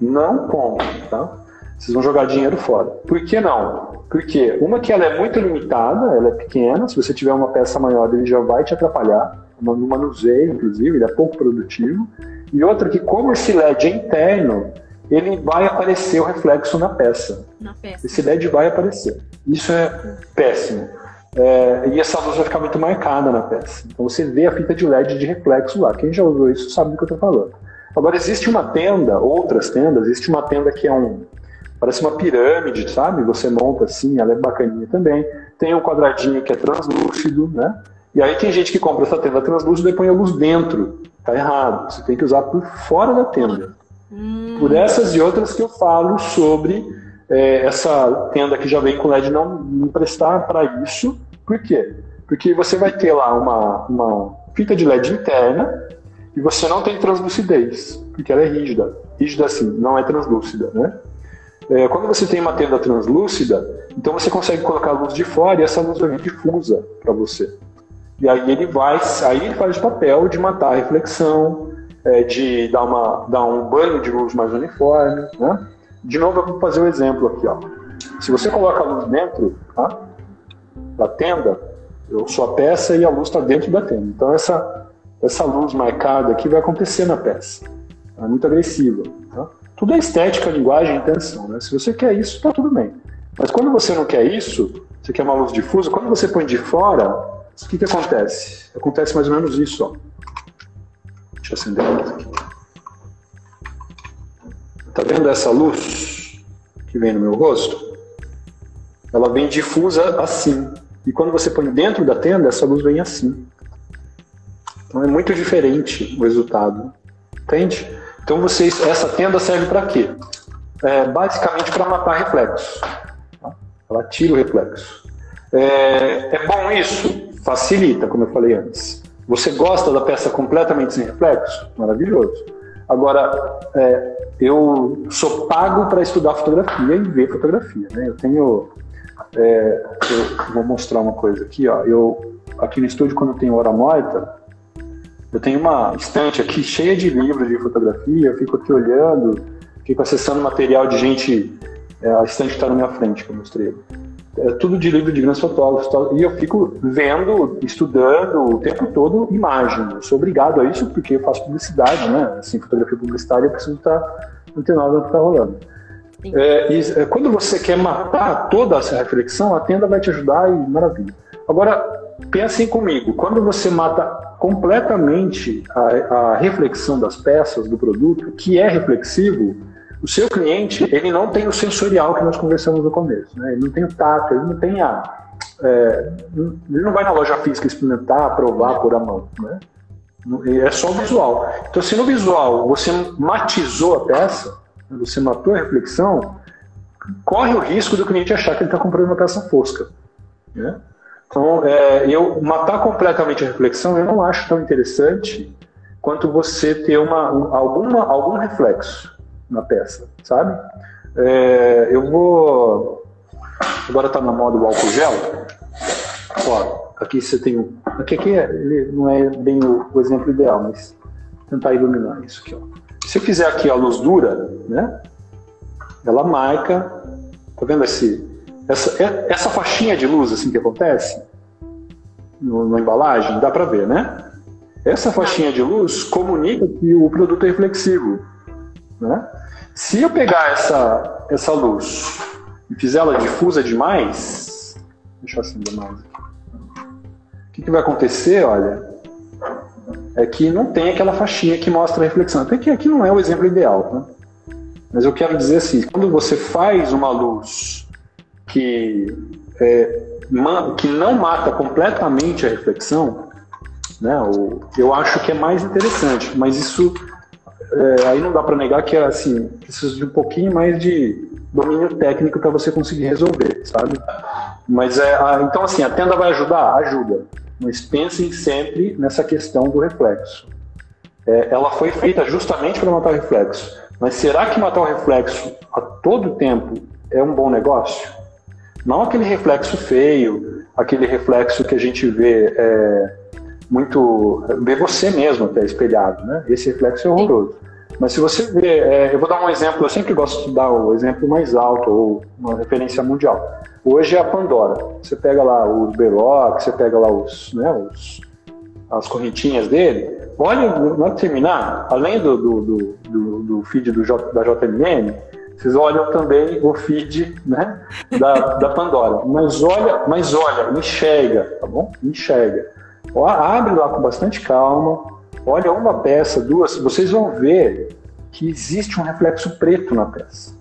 Não compra, tá? Vocês vão jogar dinheiro fora. Por que não? Porque uma que ela é muito limitada, ela é pequena, se você tiver uma peça maior, ele já vai te atrapalhar no manuseio, inclusive, ele é pouco produtivo. E outra que, como esse LED é interno, ele vai aparecer o reflexo na peça. Na peça. Esse LED vai aparecer. Isso é péssimo. É, e essa luz vai ficar muito marcada na peça. Então você vê a fita de LED de reflexo lá. Quem já usou isso sabe do que eu estou falando. Agora existe uma tenda, outras tendas, existe uma tenda que é um. Parece uma pirâmide, sabe? Você monta assim, ela é bacaninha também. Tem um quadradinho que é translúcido, né? E aí tem gente que compra essa tenda translúcida e põe a luz dentro. Tá errado. Você tem que usar por fora da tenda. Hum. Por essas e outras que eu falo sobre é, essa tenda que já vem com LED não emprestar para isso. Por quê? Porque você vai ter lá uma, uma fita de LED interna e você não tem translucidez, porque ela é rígida. Rígida assim, não é translúcida, né? É, quando você tem uma tenda translúcida, então você consegue colocar a luz de fora e essa luz vai vir difusa para você. E aí ele vai, aí ele faz o papel de matar a reflexão, é, de dar, uma, dar um banho de luz mais uniforme, né? De novo, eu vou fazer um exemplo aqui. Ó. Se você coloca a luz dentro tá, da tenda, eu sou a peça e a luz está dentro da tenda. Então, essa, essa luz marcada aqui vai acontecer na peça. É muito agressiva. Tá? Tudo é estética, linguagem intenção. Né? Se você quer isso, está tudo bem. Mas quando você não quer isso, você quer uma luz difusa, quando você põe de fora, o que, que acontece? Acontece mais ou menos isso. Ó. Deixa eu acender aqui. Tá vendo essa luz que vem no meu rosto? Ela vem difusa assim. E quando você põe dentro da tenda, essa luz vem assim. Então é muito diferente o resultado. Entende? Então vocês, essa tenda serve para quê? É, basicamente para matar reflexos. Tá? Ela tira o reflexo. É, é bom isso? Facilita, como eu falei antes. Você gosta da peça completamente sem reflexo? Maravilhoso. Agora, é, eu sou pago para estudar fotografia e ver fotografia. Né? Eu tenho. É, eu vou mostrar uma coisa aqui. Ó. Eu, aqui no estúdio, quando eu tenho hora morta, eu tenho uma estante aqui cheia de livros de fotografia. Eu fico aqui olhando, fico acessando material de gente. É, a estante está na minha frente, que eu mostrei é tudo de livro de grandes fotógrafos. E eu fico vendo, estudando o tempo todo imagem. Eu sou obrigado a isso porque eu faço publicidade, né? Assim, fotografia publicitária, eu preciso estar antenado no que está rolando. É, e, é, quando você quer matar toda essa reflexão, a tenda vai te ajudar e maravilha. Agora, pensem comigo, quando você mata completamente a, a reflexão das peças, do produto, que é reflexivo, o seu cliente, ele não tem o sensorial que nós conversamos no começo, né? Ele não tem o tato, ele não tem a... É, ele não vai na loja física experimentar, provar por a mão, né? É só o visual. Então, se no visual você matizou a peça, você matou a reflexão, corre o risco do cliente achar que ele está comprando uma peça fosca. Né? Então, é, eu matar completamente a reflexão eu não acho tão interessante quanto você ter uma, um, alguma, algum reflexo na peça, sabe? É, eu vou. Agora está na moda o álcool gel. Ó, aqui você tem um. Aqui, aqui é, ele não é bem o, o, exemplo ideal, mas tentar iluminar isso aqui. Ó. Se eu fizer aqui a luz dura, né? Ela marca. Tá vendo esse, essa, é, essa faixinha de luz assim que acontece no, na embalagem? Dá para ver, né? Essa faixinha de luz comunica que o produto é reflexivo. Né? Se eu pegar essa, essa luz e fizer ela difusa demais, deixa eu acender mais aqui. O que, que vai acontecer, olha, é que não tem aquela faixinha que mostra a reflexão. Até que aqui não é o exemplo ideal, né? Mas eu quero dizer assim, quando você faz uma luz que, é, que não mata completamente a reflexão, né, eu acho que é mais interessante, mas isso é, aí não dá para negar que assim precisa de um pouquinho mais de domínio técnico para você conseguir resolver, sabe? Mas é, a, então assim, a tenda vai ajudar? Ajuda. Mas pensem sempre nessa questão do reflexo. É, ela foi feita justamente para matar o reflexo. Mas será que matar o reflexo a todo tempo é um bom negócio? Não aquele reflexo feio, aquele reflexo que a gente vê é, muito. vê você mesmo até espelhado, né? Esse reflexo é horroroso. Mas se você vê, é, eu vou dar um exemplo, eu sempre gosto de dar o exemplo mais alto, ou uma referência mundial. Hoje é a Pandora. Você pega lá os Beloc, você pega lá os, né, os, as correntinhas dele. Olha, de terminar, além do, do, do, do feed do J, da JMN, vocês olham também o feed né, da, da Pandora. Mas olha, mas olha, enxerga, tá bom? Enxerga. Abre lá com bastante calma, olha uma peça, duas, vocês vão ver que existe um reflexo preto na peça.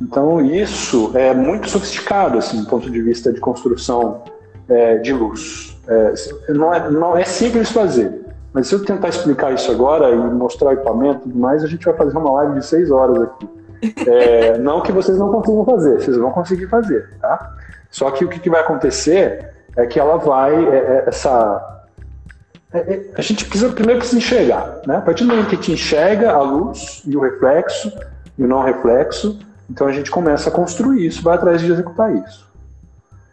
Então isso é muito sofisticado, assim, do ponto de vista de construção é, de luz. É, não, é, não é simples fazer, mas se eu tentar explicar isso agora e mostrar o equipamento e tudo mais, a gente vai fazer uma live de seis horas aqui. É, não que vocês não consigam fazer, vocês vão conseguir fazer, tá? Só que o que, que vai acontecer é que ela vai, é, é, essa é, é, a gente precisa primeiro precisa enxergar, né? A partir do momento que a gente enxerga a luz e o reflexo e o não reflexo, então a gente começa a construir isso, vai atrás de executar isso.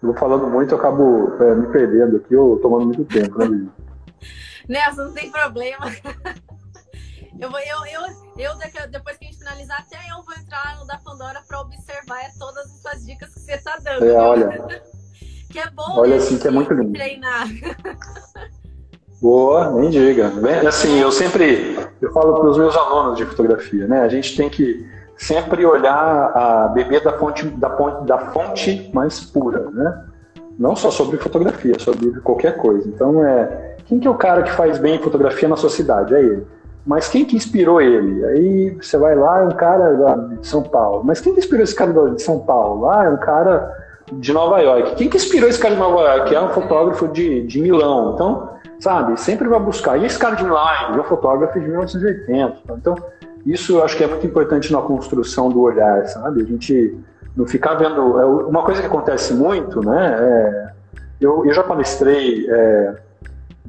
Eu vou falando muito, eu acabo é, me perdendo aqui ou tomando muito tempo, né, Lili? Nelson, não tem problema. [LAUGHS] Eu vou, eu, eu, eu, depois que a gente finalizar, até eu vou entrar no da Pandora para observar todas essas dicas que você está dando. É, olha. [LAUGHS] que é bom. Olha assim, que é muito lindo. Treinar. Boa, nem diga. Assim, eu sempre eu falo para os meus alunos de fotografia, né? A gente tem que sempre olhar a beber da fonte da fonte, da fonte mais pura, né? Não só sobre fotografia, sobre qualquer coisa. Então é quem que é o cara que faz bem fotografia na sua cidade? É ele. Mas quem que inspirou ele? Aí você vai lá, é um cara de São Paulo. Mas quem que inspirou esse cara de São Paulo? Lá é um cara de Nova York. Quem que inspirou esse cara de Nova York? É um fotógrafo de, de Milão. Então, sabe? Sempre vai buscar. E esse cara de Milão é um fotógrafo de 1980. Então, isso eu acho que é muito importante na construção do olhar, sabe? A gente não ficar vendo. É, uma coisa que acontece muito, né? É, eu, eu já palestrei é,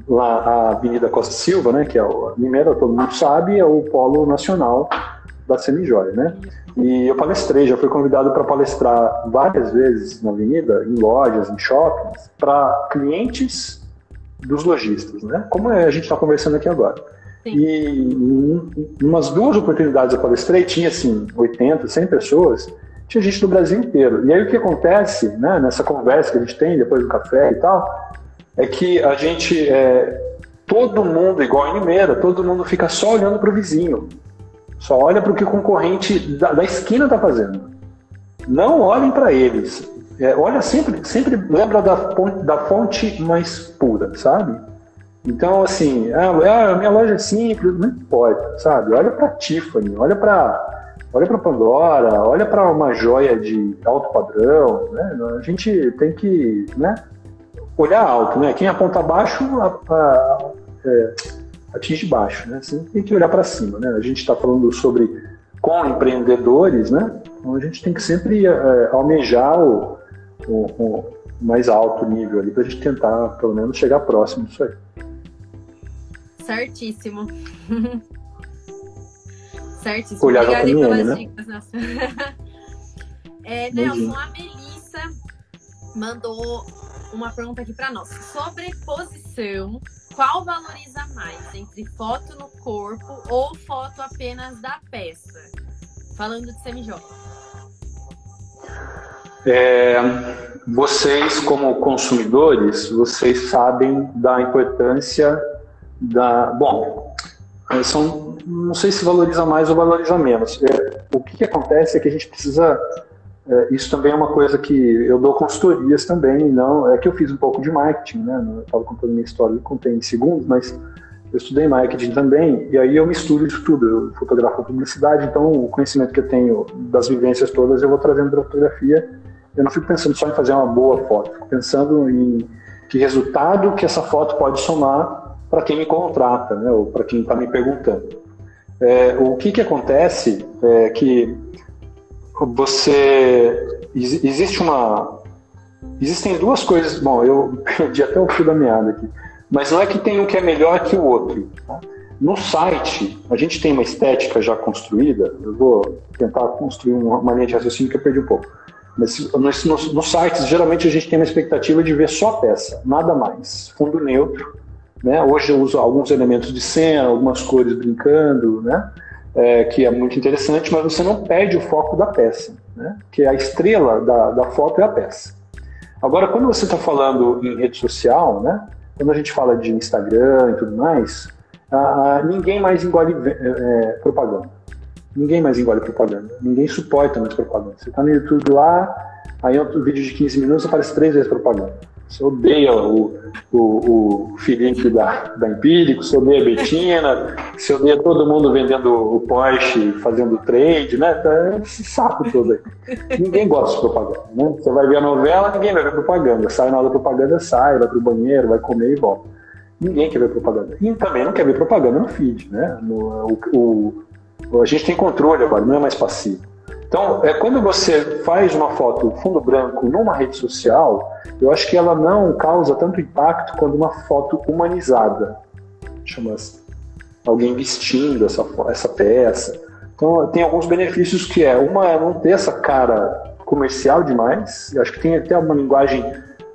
lá a Avenida Costa Silva, né? Que é o Limeira, todo mundo sabe, é o polo nacional da Semijoia, né? E eu palestrei, já fui convidado para palestrar várias vezes na avenida, em lojas, em shoppings, para clientes dos lojistas, né? Como a gente está conversando aqui agora. Sim. E em umas duas oportunidades eu palestrei, tinha assim 80, 100 pessoas, tinha gente do Brasil inteiro. E aí o que acontece, né, nessa conversa que a gente tem depois do café e tal, é que a gente, é, todo mundo, igual em Limeira, todo mundo fica só olhando para o vizinho. Só olha para o que o concorrente da, da esquina está fazendo. Não olhem para eles. É, olha, sempre, sempre lembra da, da fonte mais pura, sabe? Então, assim, ah, a minha loja é simples, não importa, sabe? Olha para Tiffany, olha para olha para Pandora, olha para uma joia de alto padrão, né? A gente tem que, né? Olhar alto, né? Quem aponta baixo a, a, é, atinge baixo, né? Assim, tem que olhar para cima, né? A gente está falando sobre com empreendedores, né? Então a gente tem que sempre é, almejar o, o, o, mais alto nível ali para a gente tentar, pelo menos, chegar próximo disso aí. Certíssimo. [LAUGHS] Certíssimo. Olhar Obrigada pelas né? dicas. Nossa. [LAUGHS] é, Nelson, a Melissa mandou uma pergunta aqui para nós. Sobreposição, qual valoriza mais entre foto no corpo ou foto apenas da peça? Falando de semijoia. É, vocês, como consumidores, vocês sabem da importância da. Bom, são, não sei se valoriza mais ou valoriza menos. É, o que, que, acontece é que a gente precisa. É, isso também é uma coisa que eu dou consultorias também, não é que eu fiz um pouco de marketing, né? Eu estava contando minha história, eu contei em segundos, mas eu estudei marketing também, e aí eu misturo isso tudo. Eu fotografo publicidade, então o conhecimento que eu tenho das vivências todas eu vou trazendo para fotografia eu não fico pensando só em fazer uma boa foto, fico pensando em que resultado que essa foto pode somar para quem me contrata, né, ou para quem está me perguntando. É, o que, que acontece é que você existe uma Existem duas coisas. Bom, eu [LAUGHS] perdi até o fio da meada aqui. Mas não é que tem um que é melhor que o outro. Tá? No site, a gente tem uma estética já construída. Eu vou tentar construir uma linha de raciocínio que eu perdi um pouco. Mas nos, nos, sites, geralmente a gente tem uma expectativa de ver só a peça, nada mais. Fundo neutro. Né? Hoje eu uso alguns elementos de cena, algumas cores brincando, né? É, que é muito interessante, mas você não perde o foco da peça, né? que a estrela da, da foto é a peça. Agora, quando você está falando em rede social, né? quando a gente fala de Instagram e tudo mais, ninguém mais engole é, propaganda. Ninguém mais engole propaganda. Ninguém suporta mais propaganda. Você está no YouTube lá, aí outro vídeo de 15 minutos aparece três vezes propaganda. Você odeia o, o, o Felipe da, da Empírico, você odeia a Betina, você odeia todo mundo vendendo o Porsche, fazendo trade, né? Tá esse saco todo aí. Ninguém gosta de propaganda, né? Você vai ver a novela, ninguém vai ver propaganda. Sai na hora da propaganda, sai, vai pro banheiro, vai comer e volta. Ninguém quer ver propaganda. E também não quer ver propaganda no feed, né? No, o, o, a gente tem controle agora, não é mais passivo. Então, é, quando você faz uma foto fundo branco numa rede social, eu acho que ela não causa tanto impacto quanto uma foto humanizada. Chama -se. alguém vestindo essa, essa peça. Então, tem alguns benefícios que é, uma é não ter essa cara comercial demais, eu acho que tem até uma linguagem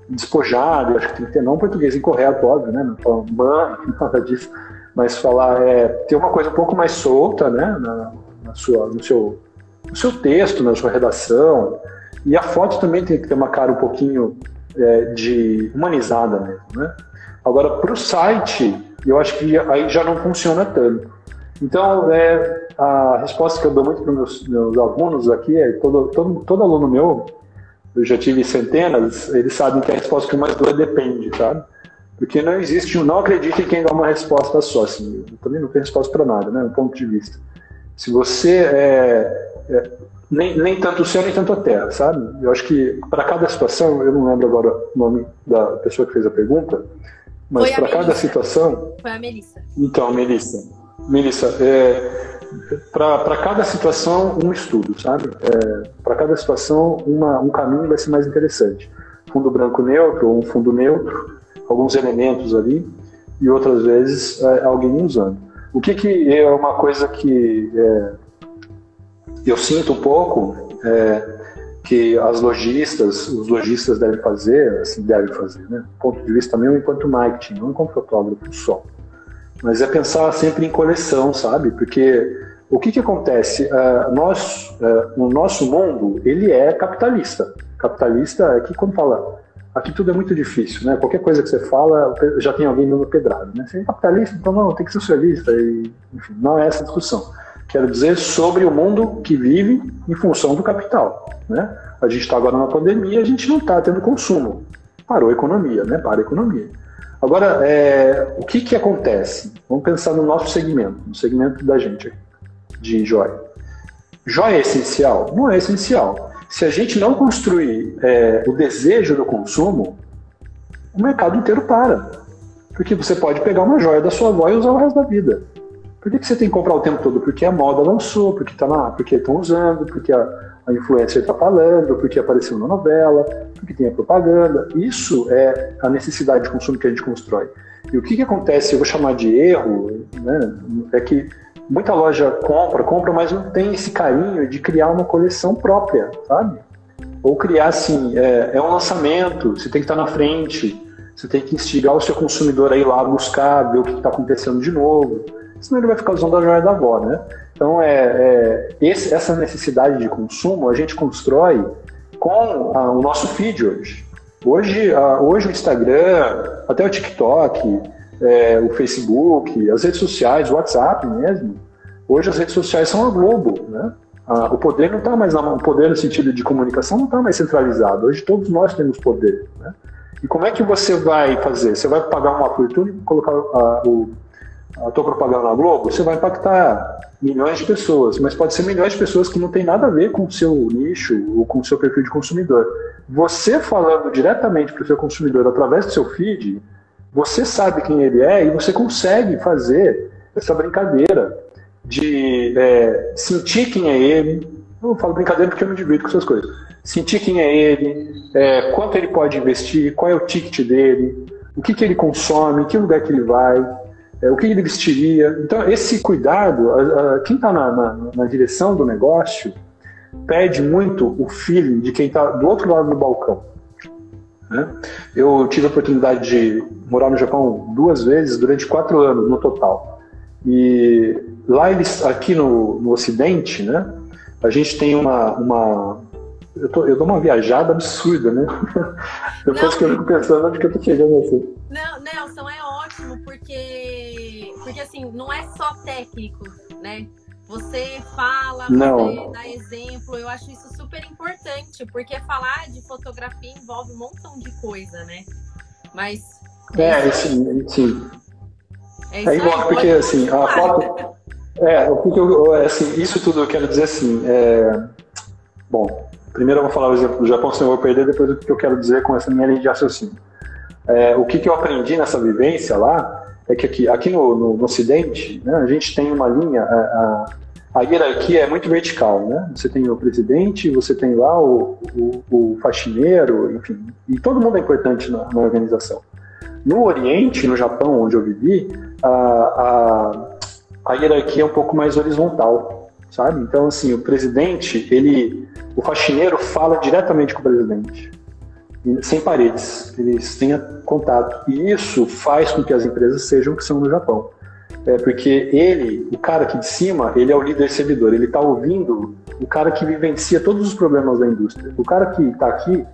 despojada, eu acho que tem que ter não português incorreto, óbvio, né? Não falar mãe, [LAUGHS] nada disso, mas falar, é, ter uma coisa um pouco mais solta, né? Na, na sua, no seu no seu texto, na sua redação. E a foto também tem que ter uma cara um pouquinho é, de humanizada mesmo, né? Agora, para o site, eu acho que aí já não funciona tanto. Então, é, a resposta que eu dou muito para os meus, meus, alunos aqui é todo, todo, todo aluno meu, eu já tive centenas, eles sabem que a resposta que eu mais dou é depende, sabe? Porque não existe, não acredite em quem dá uma resposta só, assim, eu também não tenho resposta para nada, né, um ponto de vista. Se você é, é, nem, nem tanto o céu, nem tanto a terra, sabe? Eu acho que para cada situação, eu não lembro agora o nome da pessoa que fez a pergunta, mas para cada situação. Foi a Melissa. Então, Melissa. Melissa, é, para cada situação, um estudo, sabe? É, para cada situação, uma, um caminho vai ser mais interessante. Fundo branco neutro ou um fundo neutro, alguns elementos ali, e outras vezes é, alguém usando. O que, que é uma coisa que é, eu sinto um pouco é, que as lojistas, os lojistas devem fazer, assim, devem fazer, né? Do ponto de vista meu enquanto marketing, não enquanto fotógrafo só. Mas é pensar sempre em coleção, sabe? Porque o que que acontece? Uh, nós, uh, o nosso mundo, ele é capitalista. Capitalista é que quando fala aqui tudo é muito difícil, né? Qualquer coisa que você fala, já tem alguém dando pedrada, né? Você é capitalista, então não, tem que ser socialista, e, enfim, não é essa discussão. Quero dizer sobre o mundo que vive em função do capital. Né? A gente está agora na pandemia, a gente não está tendo consumo. Parou a economia, né? Para a economia. Agora, é, o que, que acontece? Vamos pensar no nosso segmento, no segmento da gente de joia. Joia é essencial? Não é essencial. Se a gente não construir é, o desejo do consumo, o mercado inteiro para. Porque você pode pegar uma joia da sua avó e usar o resto da vida. Por que, que você tem que comprar o tempo todo? Porque a moda lançou, porque tá lá, porque estão usando, porque a, a influencer está falando, porque apareceu na novela, porque tem a propaganda. Isso é a necessidade de consumo que a gente constrói. E o que, que acontece, eu vou chamar de erro, né, é que muita loja compra, compra, mas não tem esse carinho de criar uma coleção própria, sabe? Ou criar assim, é, é um lançamento, você tem que estar na frente, você tem que instigar o seu consumidor a ir lá buscar, ver o que está acontecendo de novo senão ele vai ficar usando a joia da avó, né? Então, é, é esse, essa necessidade de consumo a gente constrói com a, o nosso feed hoje. Hoje, a, hoje o Instagram, até o TikTok, é, o Facebook, as redes sociais, o WhatsApp mesmo, hoje as redes sociais são a Globo, né? o poder não está mais na o poder no sentido de comunicação não está mais centralizado. Hoje todos nós temos poder, né? E como é que você vai fazer? Você vai pagar uma fortuna e colocar a, o, a tua propaganda na Globo, você vai impactar milhões de pessoas, mas pode ser milhões de pessoas que não tem nada a ver com o seu nicho ou com o seu perfil de consumidor. Você falando diretamente para o seu consumidor através do seu feed, você sabe quem ele é e você consegue fazer essa brincadeira de é, sentir quem é ele. Eu falo brincadeira porque eu me divido com essas coisas. Sentir quem é ele, é, quanto ele pode investir, qual é o ticket dele, o que, que ele consome, que lugar que ele vai, é, o que ele vestiria. Então, esse cuidado, a, a, quem está na, na, na, direção do negócio pede muito o feeling de quem está do outro lado do balcão. Né? Eu tive a oportunidade de morar no Japão duas vezes durante quatro anos no total. E lá eles, aqui no, no Ocidente, né, a gente tem uma, uma eu, tô, eu dou uma viajada absurda, né? [LAUGHS] Depois não, que eu fico pensando onde que eu tô chegando assim. Não, Nelson, é ótimo, porque assim, não é só técnico, né? Você fala, você dá exemplo, eu acho isso super importante, porque falar de fotografia envolve um montão de coisa, né? Mas. É, sim, sim. É, é igual, porque assim, a foto. É, porque eu, assim, isso tudo eu quero dizer assim. É... Bom, primeiro eu vou falar o exemplo do Japão, senão eu vou perder, depois o que eu quero dizer com essa minha linha de raciocínio. É, o que, que eu aprendi nessa vivência lá é que aqui, aqui no, no, no Ocidente, né, a gente tem uma linha, a, a, a, hierarquia é muito vertical, né? Você tem o presidente, você tem lá o, o, o faxineiro, enfim, e todo mundo é importante na, na, organização. No Oriente, no Japão, onde eu vivi, a, a, a hierarquia é um pouco mais horizontal, sabe? Então, assim, o presidente, ele, o faxineiro fala diretamente com o presidente sem paredes, eles têm contato. E isso faz com que as empresas sejam o que são no Japão. É porque ele, o cara aqui de cima, ele é o líder servidor, ele está ouvindo o cara que vivencia todos os problemas da indústria. O cara que está aqui,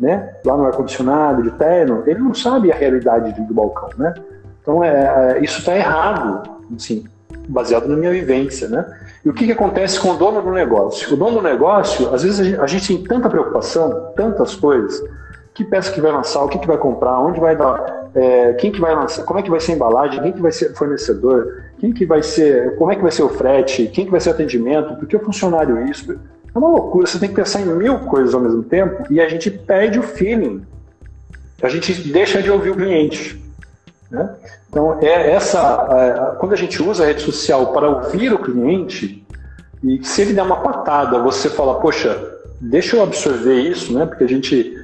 né, lá no ar-condicionado, de terno, ele não sabe a realidade do balcão, né? Então, é, é isso está errado, assim, baseado na minha vivência, né? E o que, que acontece com o dono do negócio? O dono do negócio, às vezes a gente, a gente tem tanta preocupação, tantas coisas, que peça que vai lançar, o que, que vai comprar, onde vai dar, é, quem que vai lançar, como é que vai ser a embalagem, quem que vai ser fornecedor, quem que vai ser, como é que vai ser o frete, quem que vai ser o atendimento, por que o funcionário isso. É uma loucura, você tem que pensar em mil coisas ao mesmo tempo e a gente perde o feeling. A gente deixa de ouvir o cliente. Né? Então, é essa, é, quando a gente usa a rede social para ouvir o cliente, e se ele der uma patada, você fala, poxa, deixa eu absorver isso, né? porque a gente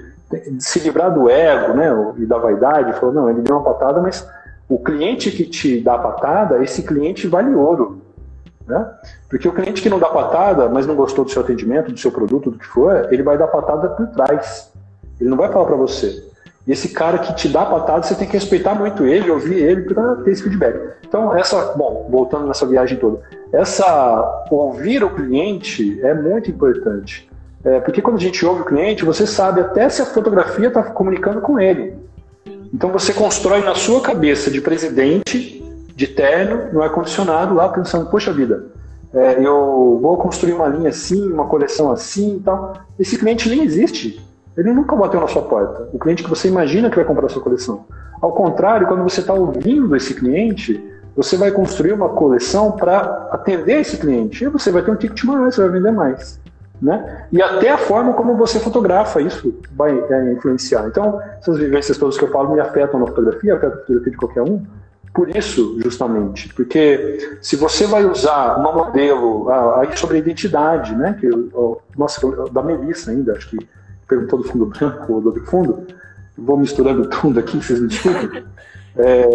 se livrar do ego né, e da vaidade, falou, não, ele deu uma patada, mas o cliente que te dá a patada, esse cliente vale ouro. Né? Porque o cliente que não dá patada, mas não gostou do seu atendimento, do seu produto, do que for, ele vai dar patada por trás. Ele não vai falar para você. Esse cara que te dá patada, você tem que respeitar muito ele, ouvir ele para ter esse feedback. Então, essa, bom, voltando nessa viagem toda, essa ouvir o cliente é muito importante. É, porque quando a gente ouve o cliente, você sabe até se a fotografia está comunicando com ele. Então você constrói na sua cabeça de presidente, de terno, no ar-condicionado, lá pensando, poxa vida, é, eu vou construir uma linha assim, uma coleção assim e tal. Esse cliente nem existe. Ele nunca bateu na sua porta. O cliente que você imagina que vai comprar a sua coleção. Ao contrário, quando você está ouvindo esse cliente, você vai construir uma coleção para atender esse cliente. E você vai ter um ticket maior, você vai vender mais. Né? E até a forma como você fotografa isso vai é, influenciar. Então, essas vivências todas que eu falo me afetam na fotografia, afetam a fotografia de qualquer um, por isso, justamente. Porque se você vai usar uma modelo, ah, aí sobre a identidade, né? Que, nossa, da Melissa ainda, acho que perguntou do fundo branco ou do fundo, vou misturando tudo aqui, vocês me desculpem. É,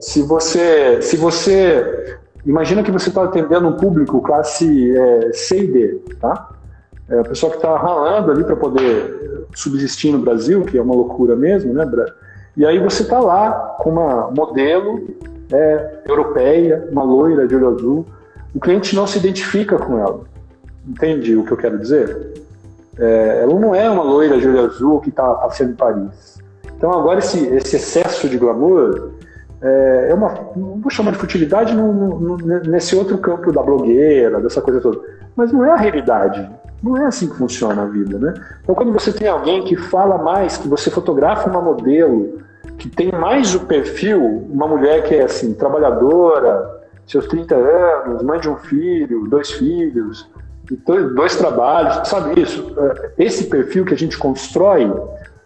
se você, se você imagina que você está atendendo um público classe é, C e D, tá? É, a pessoa que está ralando ali para poder subsistir no Brasil, que é uma loucura mesmo, né? E aí você está lá com uma modelo é, europeia, uma loira de olho azul. O cliente não se identifica com ela. Entende o que eu quero dizer? É, ela não é uma loira de olho azul que está passeando em Paris. Então agora esse, esse excesso de glamour é, é uma, vou chamar de futilidade no, no, nesse outro campo da blogueira, dessa coisa toda, mas não é a realidade. Não é assim que funciona a vida, né? Então, quando você tem alguém que fala mais, que você fotografa uma modelo, que tem mais o perfil, uma mulher que é assim, trabalhadora, seus 30 anos, mãe de um filho, dois filhos, dois trabalhos, sabe isso? É, esse perfil que a gente constrói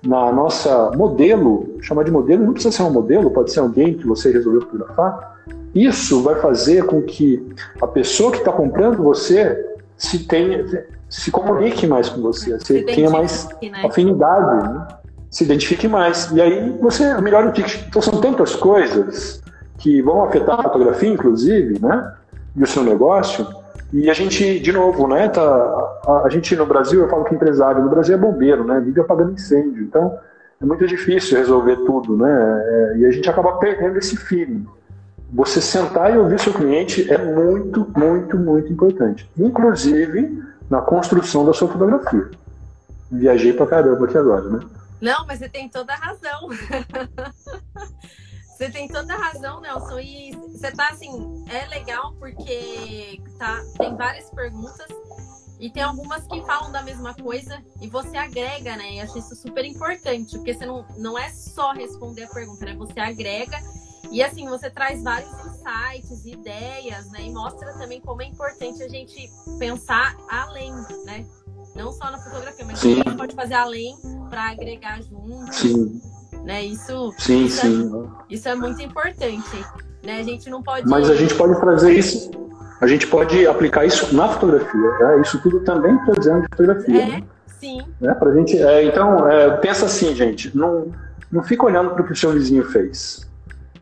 na nossa modelo, chamar de modelo, não precisa ser um modelo, pode ser alguém que você resolveu fotografar. Isso vai fazer com que a pessoa que está comprando você se tenha, se comunique mais com você, se tenha mais né? afinidade, né? se identifique mais. E aí você melhora o ticket. Então são tantas coisas que vão afetar a fotografia, inclusive, né? E o seu negócio. E a gente, de novo, né? Tá, a, a gente no Brasil, eu falo que empresário no Brasil é bombeiro, né? Vive apagando incêndio. Então é muito difícil resolver tudo, né? É, e a gente acaba perdendo esse feeling. Você sentar e ouvir seu cliente é muito, muito, muito importante. Inclusive na construção da sua fotografia. Viajei pra caramba aqui agora, né? Não, mas você tem toda a razão. [LAUGHS] você tem toda a razão, Nelson. E você tá assim, é legal porque tá, tem várias perguntas e tem algumas que falam da mesma coisa e você agrega, né? E acho isso super importante, porque você não, não é só responder a pergunta, né? Você agrega e assim, você traz vários insights, ideias, né? E mostra também como é importante a gente pensar além, né? Não só na fotografia, mas sim. também pode fazer além para agregar junto. Sim. Né? Isso, sim, isso, sim. É, isso é muito importante. Né? A gente não pode. Mas a gente pode trazer isso a gente pode aplicar isso na fotografia. Né? Isso tudo também está dizendo de fotografia. É, né? sim. Né? Pra gente, é, então, é, pensa assim, gente, não, não fica olhando para o que o seu vizinho fez.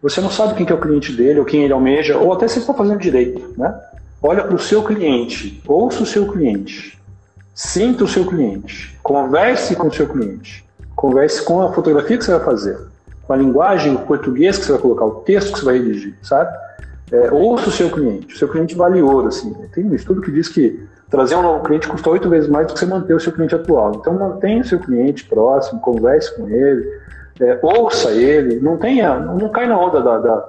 Você não sabe quem que é o cliente dele, ou quem ele almeja, ou até se está fazendo direito. Né? Olha para o seu cliente, ouça o seu cliente, sinta o seu cliente, converse com o seu cliente, converse com a fotografia que você vai fazer, com a linguagem, o português que você vai colocar, o texto que você vai redigir, sabe? É, ouça o seu cliente. O seu cliente vale ouro. Assim. Tem um estudo que diz que trazer um novo cliente custa oito vezes mais do que você manter o seu cliente atual. Então, mantenha o seu cliente próximo, converse com ele, é, ouça ele, não tenha, não cai na onda da, da,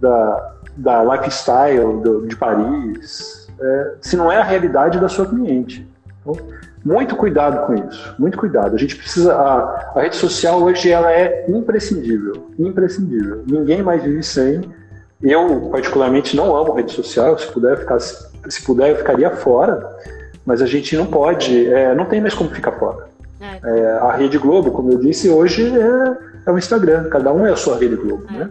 da, da lifestyle do, de Paris, é, se não é a realidade da sua cliente. Então, muito cuidado com isso, muito cuidado. A gente precisa, a, a rede social hoje ela é imprescindível, imprescindível. Ninguém mais vive sem eu, particularmente, não amo rede social. Se puder, ficar, se puder eu ficaria fora. Mas a gente não pode, é, não tem mais como ficar fora. É. É, a Rede Globo, como eu disse, hoje é, é, o Instagram. Cada um é a sua Rede Globo, é. né?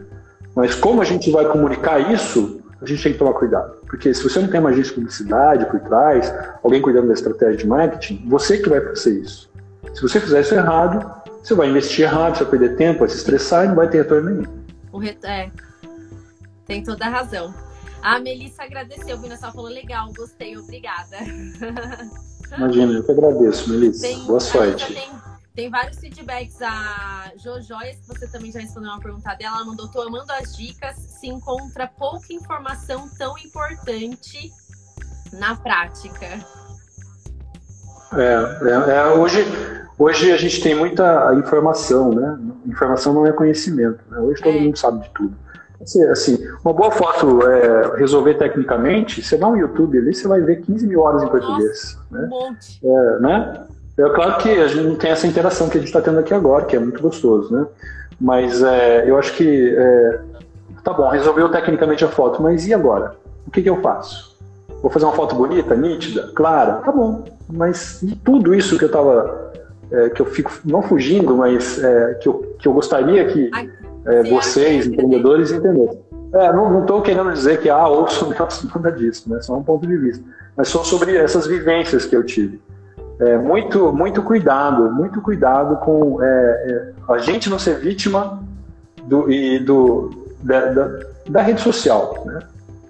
Mas como a gente vai comunicar isso, a gente tem que tomar cuidado. Porque se você não tem uma agência de publicidade por trás, alguém cuidando da estratégia de marketing, você que vai fazer isso. Se você fizer isso errado, você vai investir errado, você vai perder tempo, vai se estressar e não vai ter retorno nenhum. O. É, tem toda a razão. A Melissa agradeceu, viu? Só falou legal, gostei, obrigada. [LAUGHS] Imagina, eu que agradeço, Melissa. Tem, Boa sorte. Tem, tem, vários feedbacks. A Jojoia, que você também já respondeu uma pergunta dela, ela mandou: tô amando as dicas, se encontra pouca informação tão importante na prática. É, é, é, hoje, hoje a gente tem muita informação, né? Informação não é conhecimento. Né? Hoje todo é. mundo sabe de tudo. Assim, assim, uma boa foto é, resolver tecnicamente, você dá um YouTube ali, você vai ver 15 mil horas em português. Nossa, né? Um monte. É, né? é claro que a gente não tem essa interação que a gente está tendo aqui agora, que é muito gostoso, né? Mas é, eu acho que é, tá bom, resolveu tecnicamente a foto, mas e agora? O que, que eu faço? Vou fazer uma foto bonita, nítida, clara? Tá bom. Mas e tudo isso que eu tava. É, que eu fico não fugindo, mas é, que, eu, que eu gostaria que é, vocês, empreendedores, entenderem. É, não estou querendo dizer que, ah, ouço nada disso, né? Só um ponto de vista. Mas só sobre essas vivências que eu tive. É, muito, muito cuidado, muito cuidado com é, é, a gente não ser vítima do, e do, da, da, da rede social, né?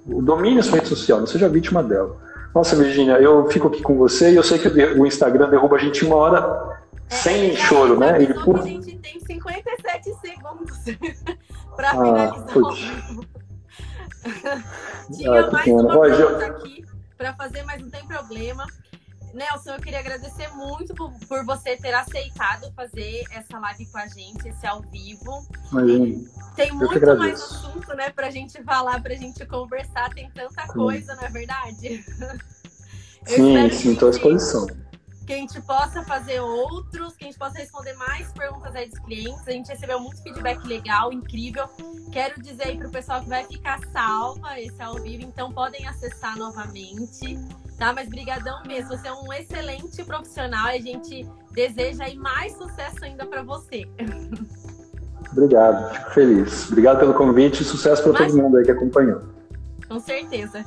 O domínio sua rede social, não seja vítima dela. Nossa, Virginia, eu fico aqui com você e eu sei que o Instagram derruba a gente uma hora sem choro, né? Por... A gente tem 57 segundos [LAUGHS] para ah, finalizar [LAUGHS] Tinha ah, mais uma pergunta aqui para fazer, mas não tem problema. Nelson, eu queria agradecer muito por, por, você ter aceitado fazer essa live com a gente, esse ao vivo. Imagina. Tem muito mais assunto, né, pra gente falar, pra gente conversar, tem tanta coisa, não é verdade? [LAUGHS] sim, sim, estou à disposição que a gente possa fazer outros, que a gente possa responder mais perguntas aí dos clientes. A gente recebeu muito feedback legal, incrível. Quero dizer aí para o pessoal que vai ficar salva esse ao vivo, então podem acessar novamente, tá? Mas brigadão mesmo, você é um excelente profissional e a gente deseja aí mais sucesso ainda para você. Obrigado, fico feliz. Obrigado pelo convite e sucesso para todo mundo aí que acompanhou. Com certeza.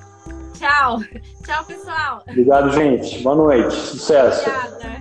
Tchau. Tchau, pessoal. Obrigado, gente. Boa noite. Sucesso. Obrigada.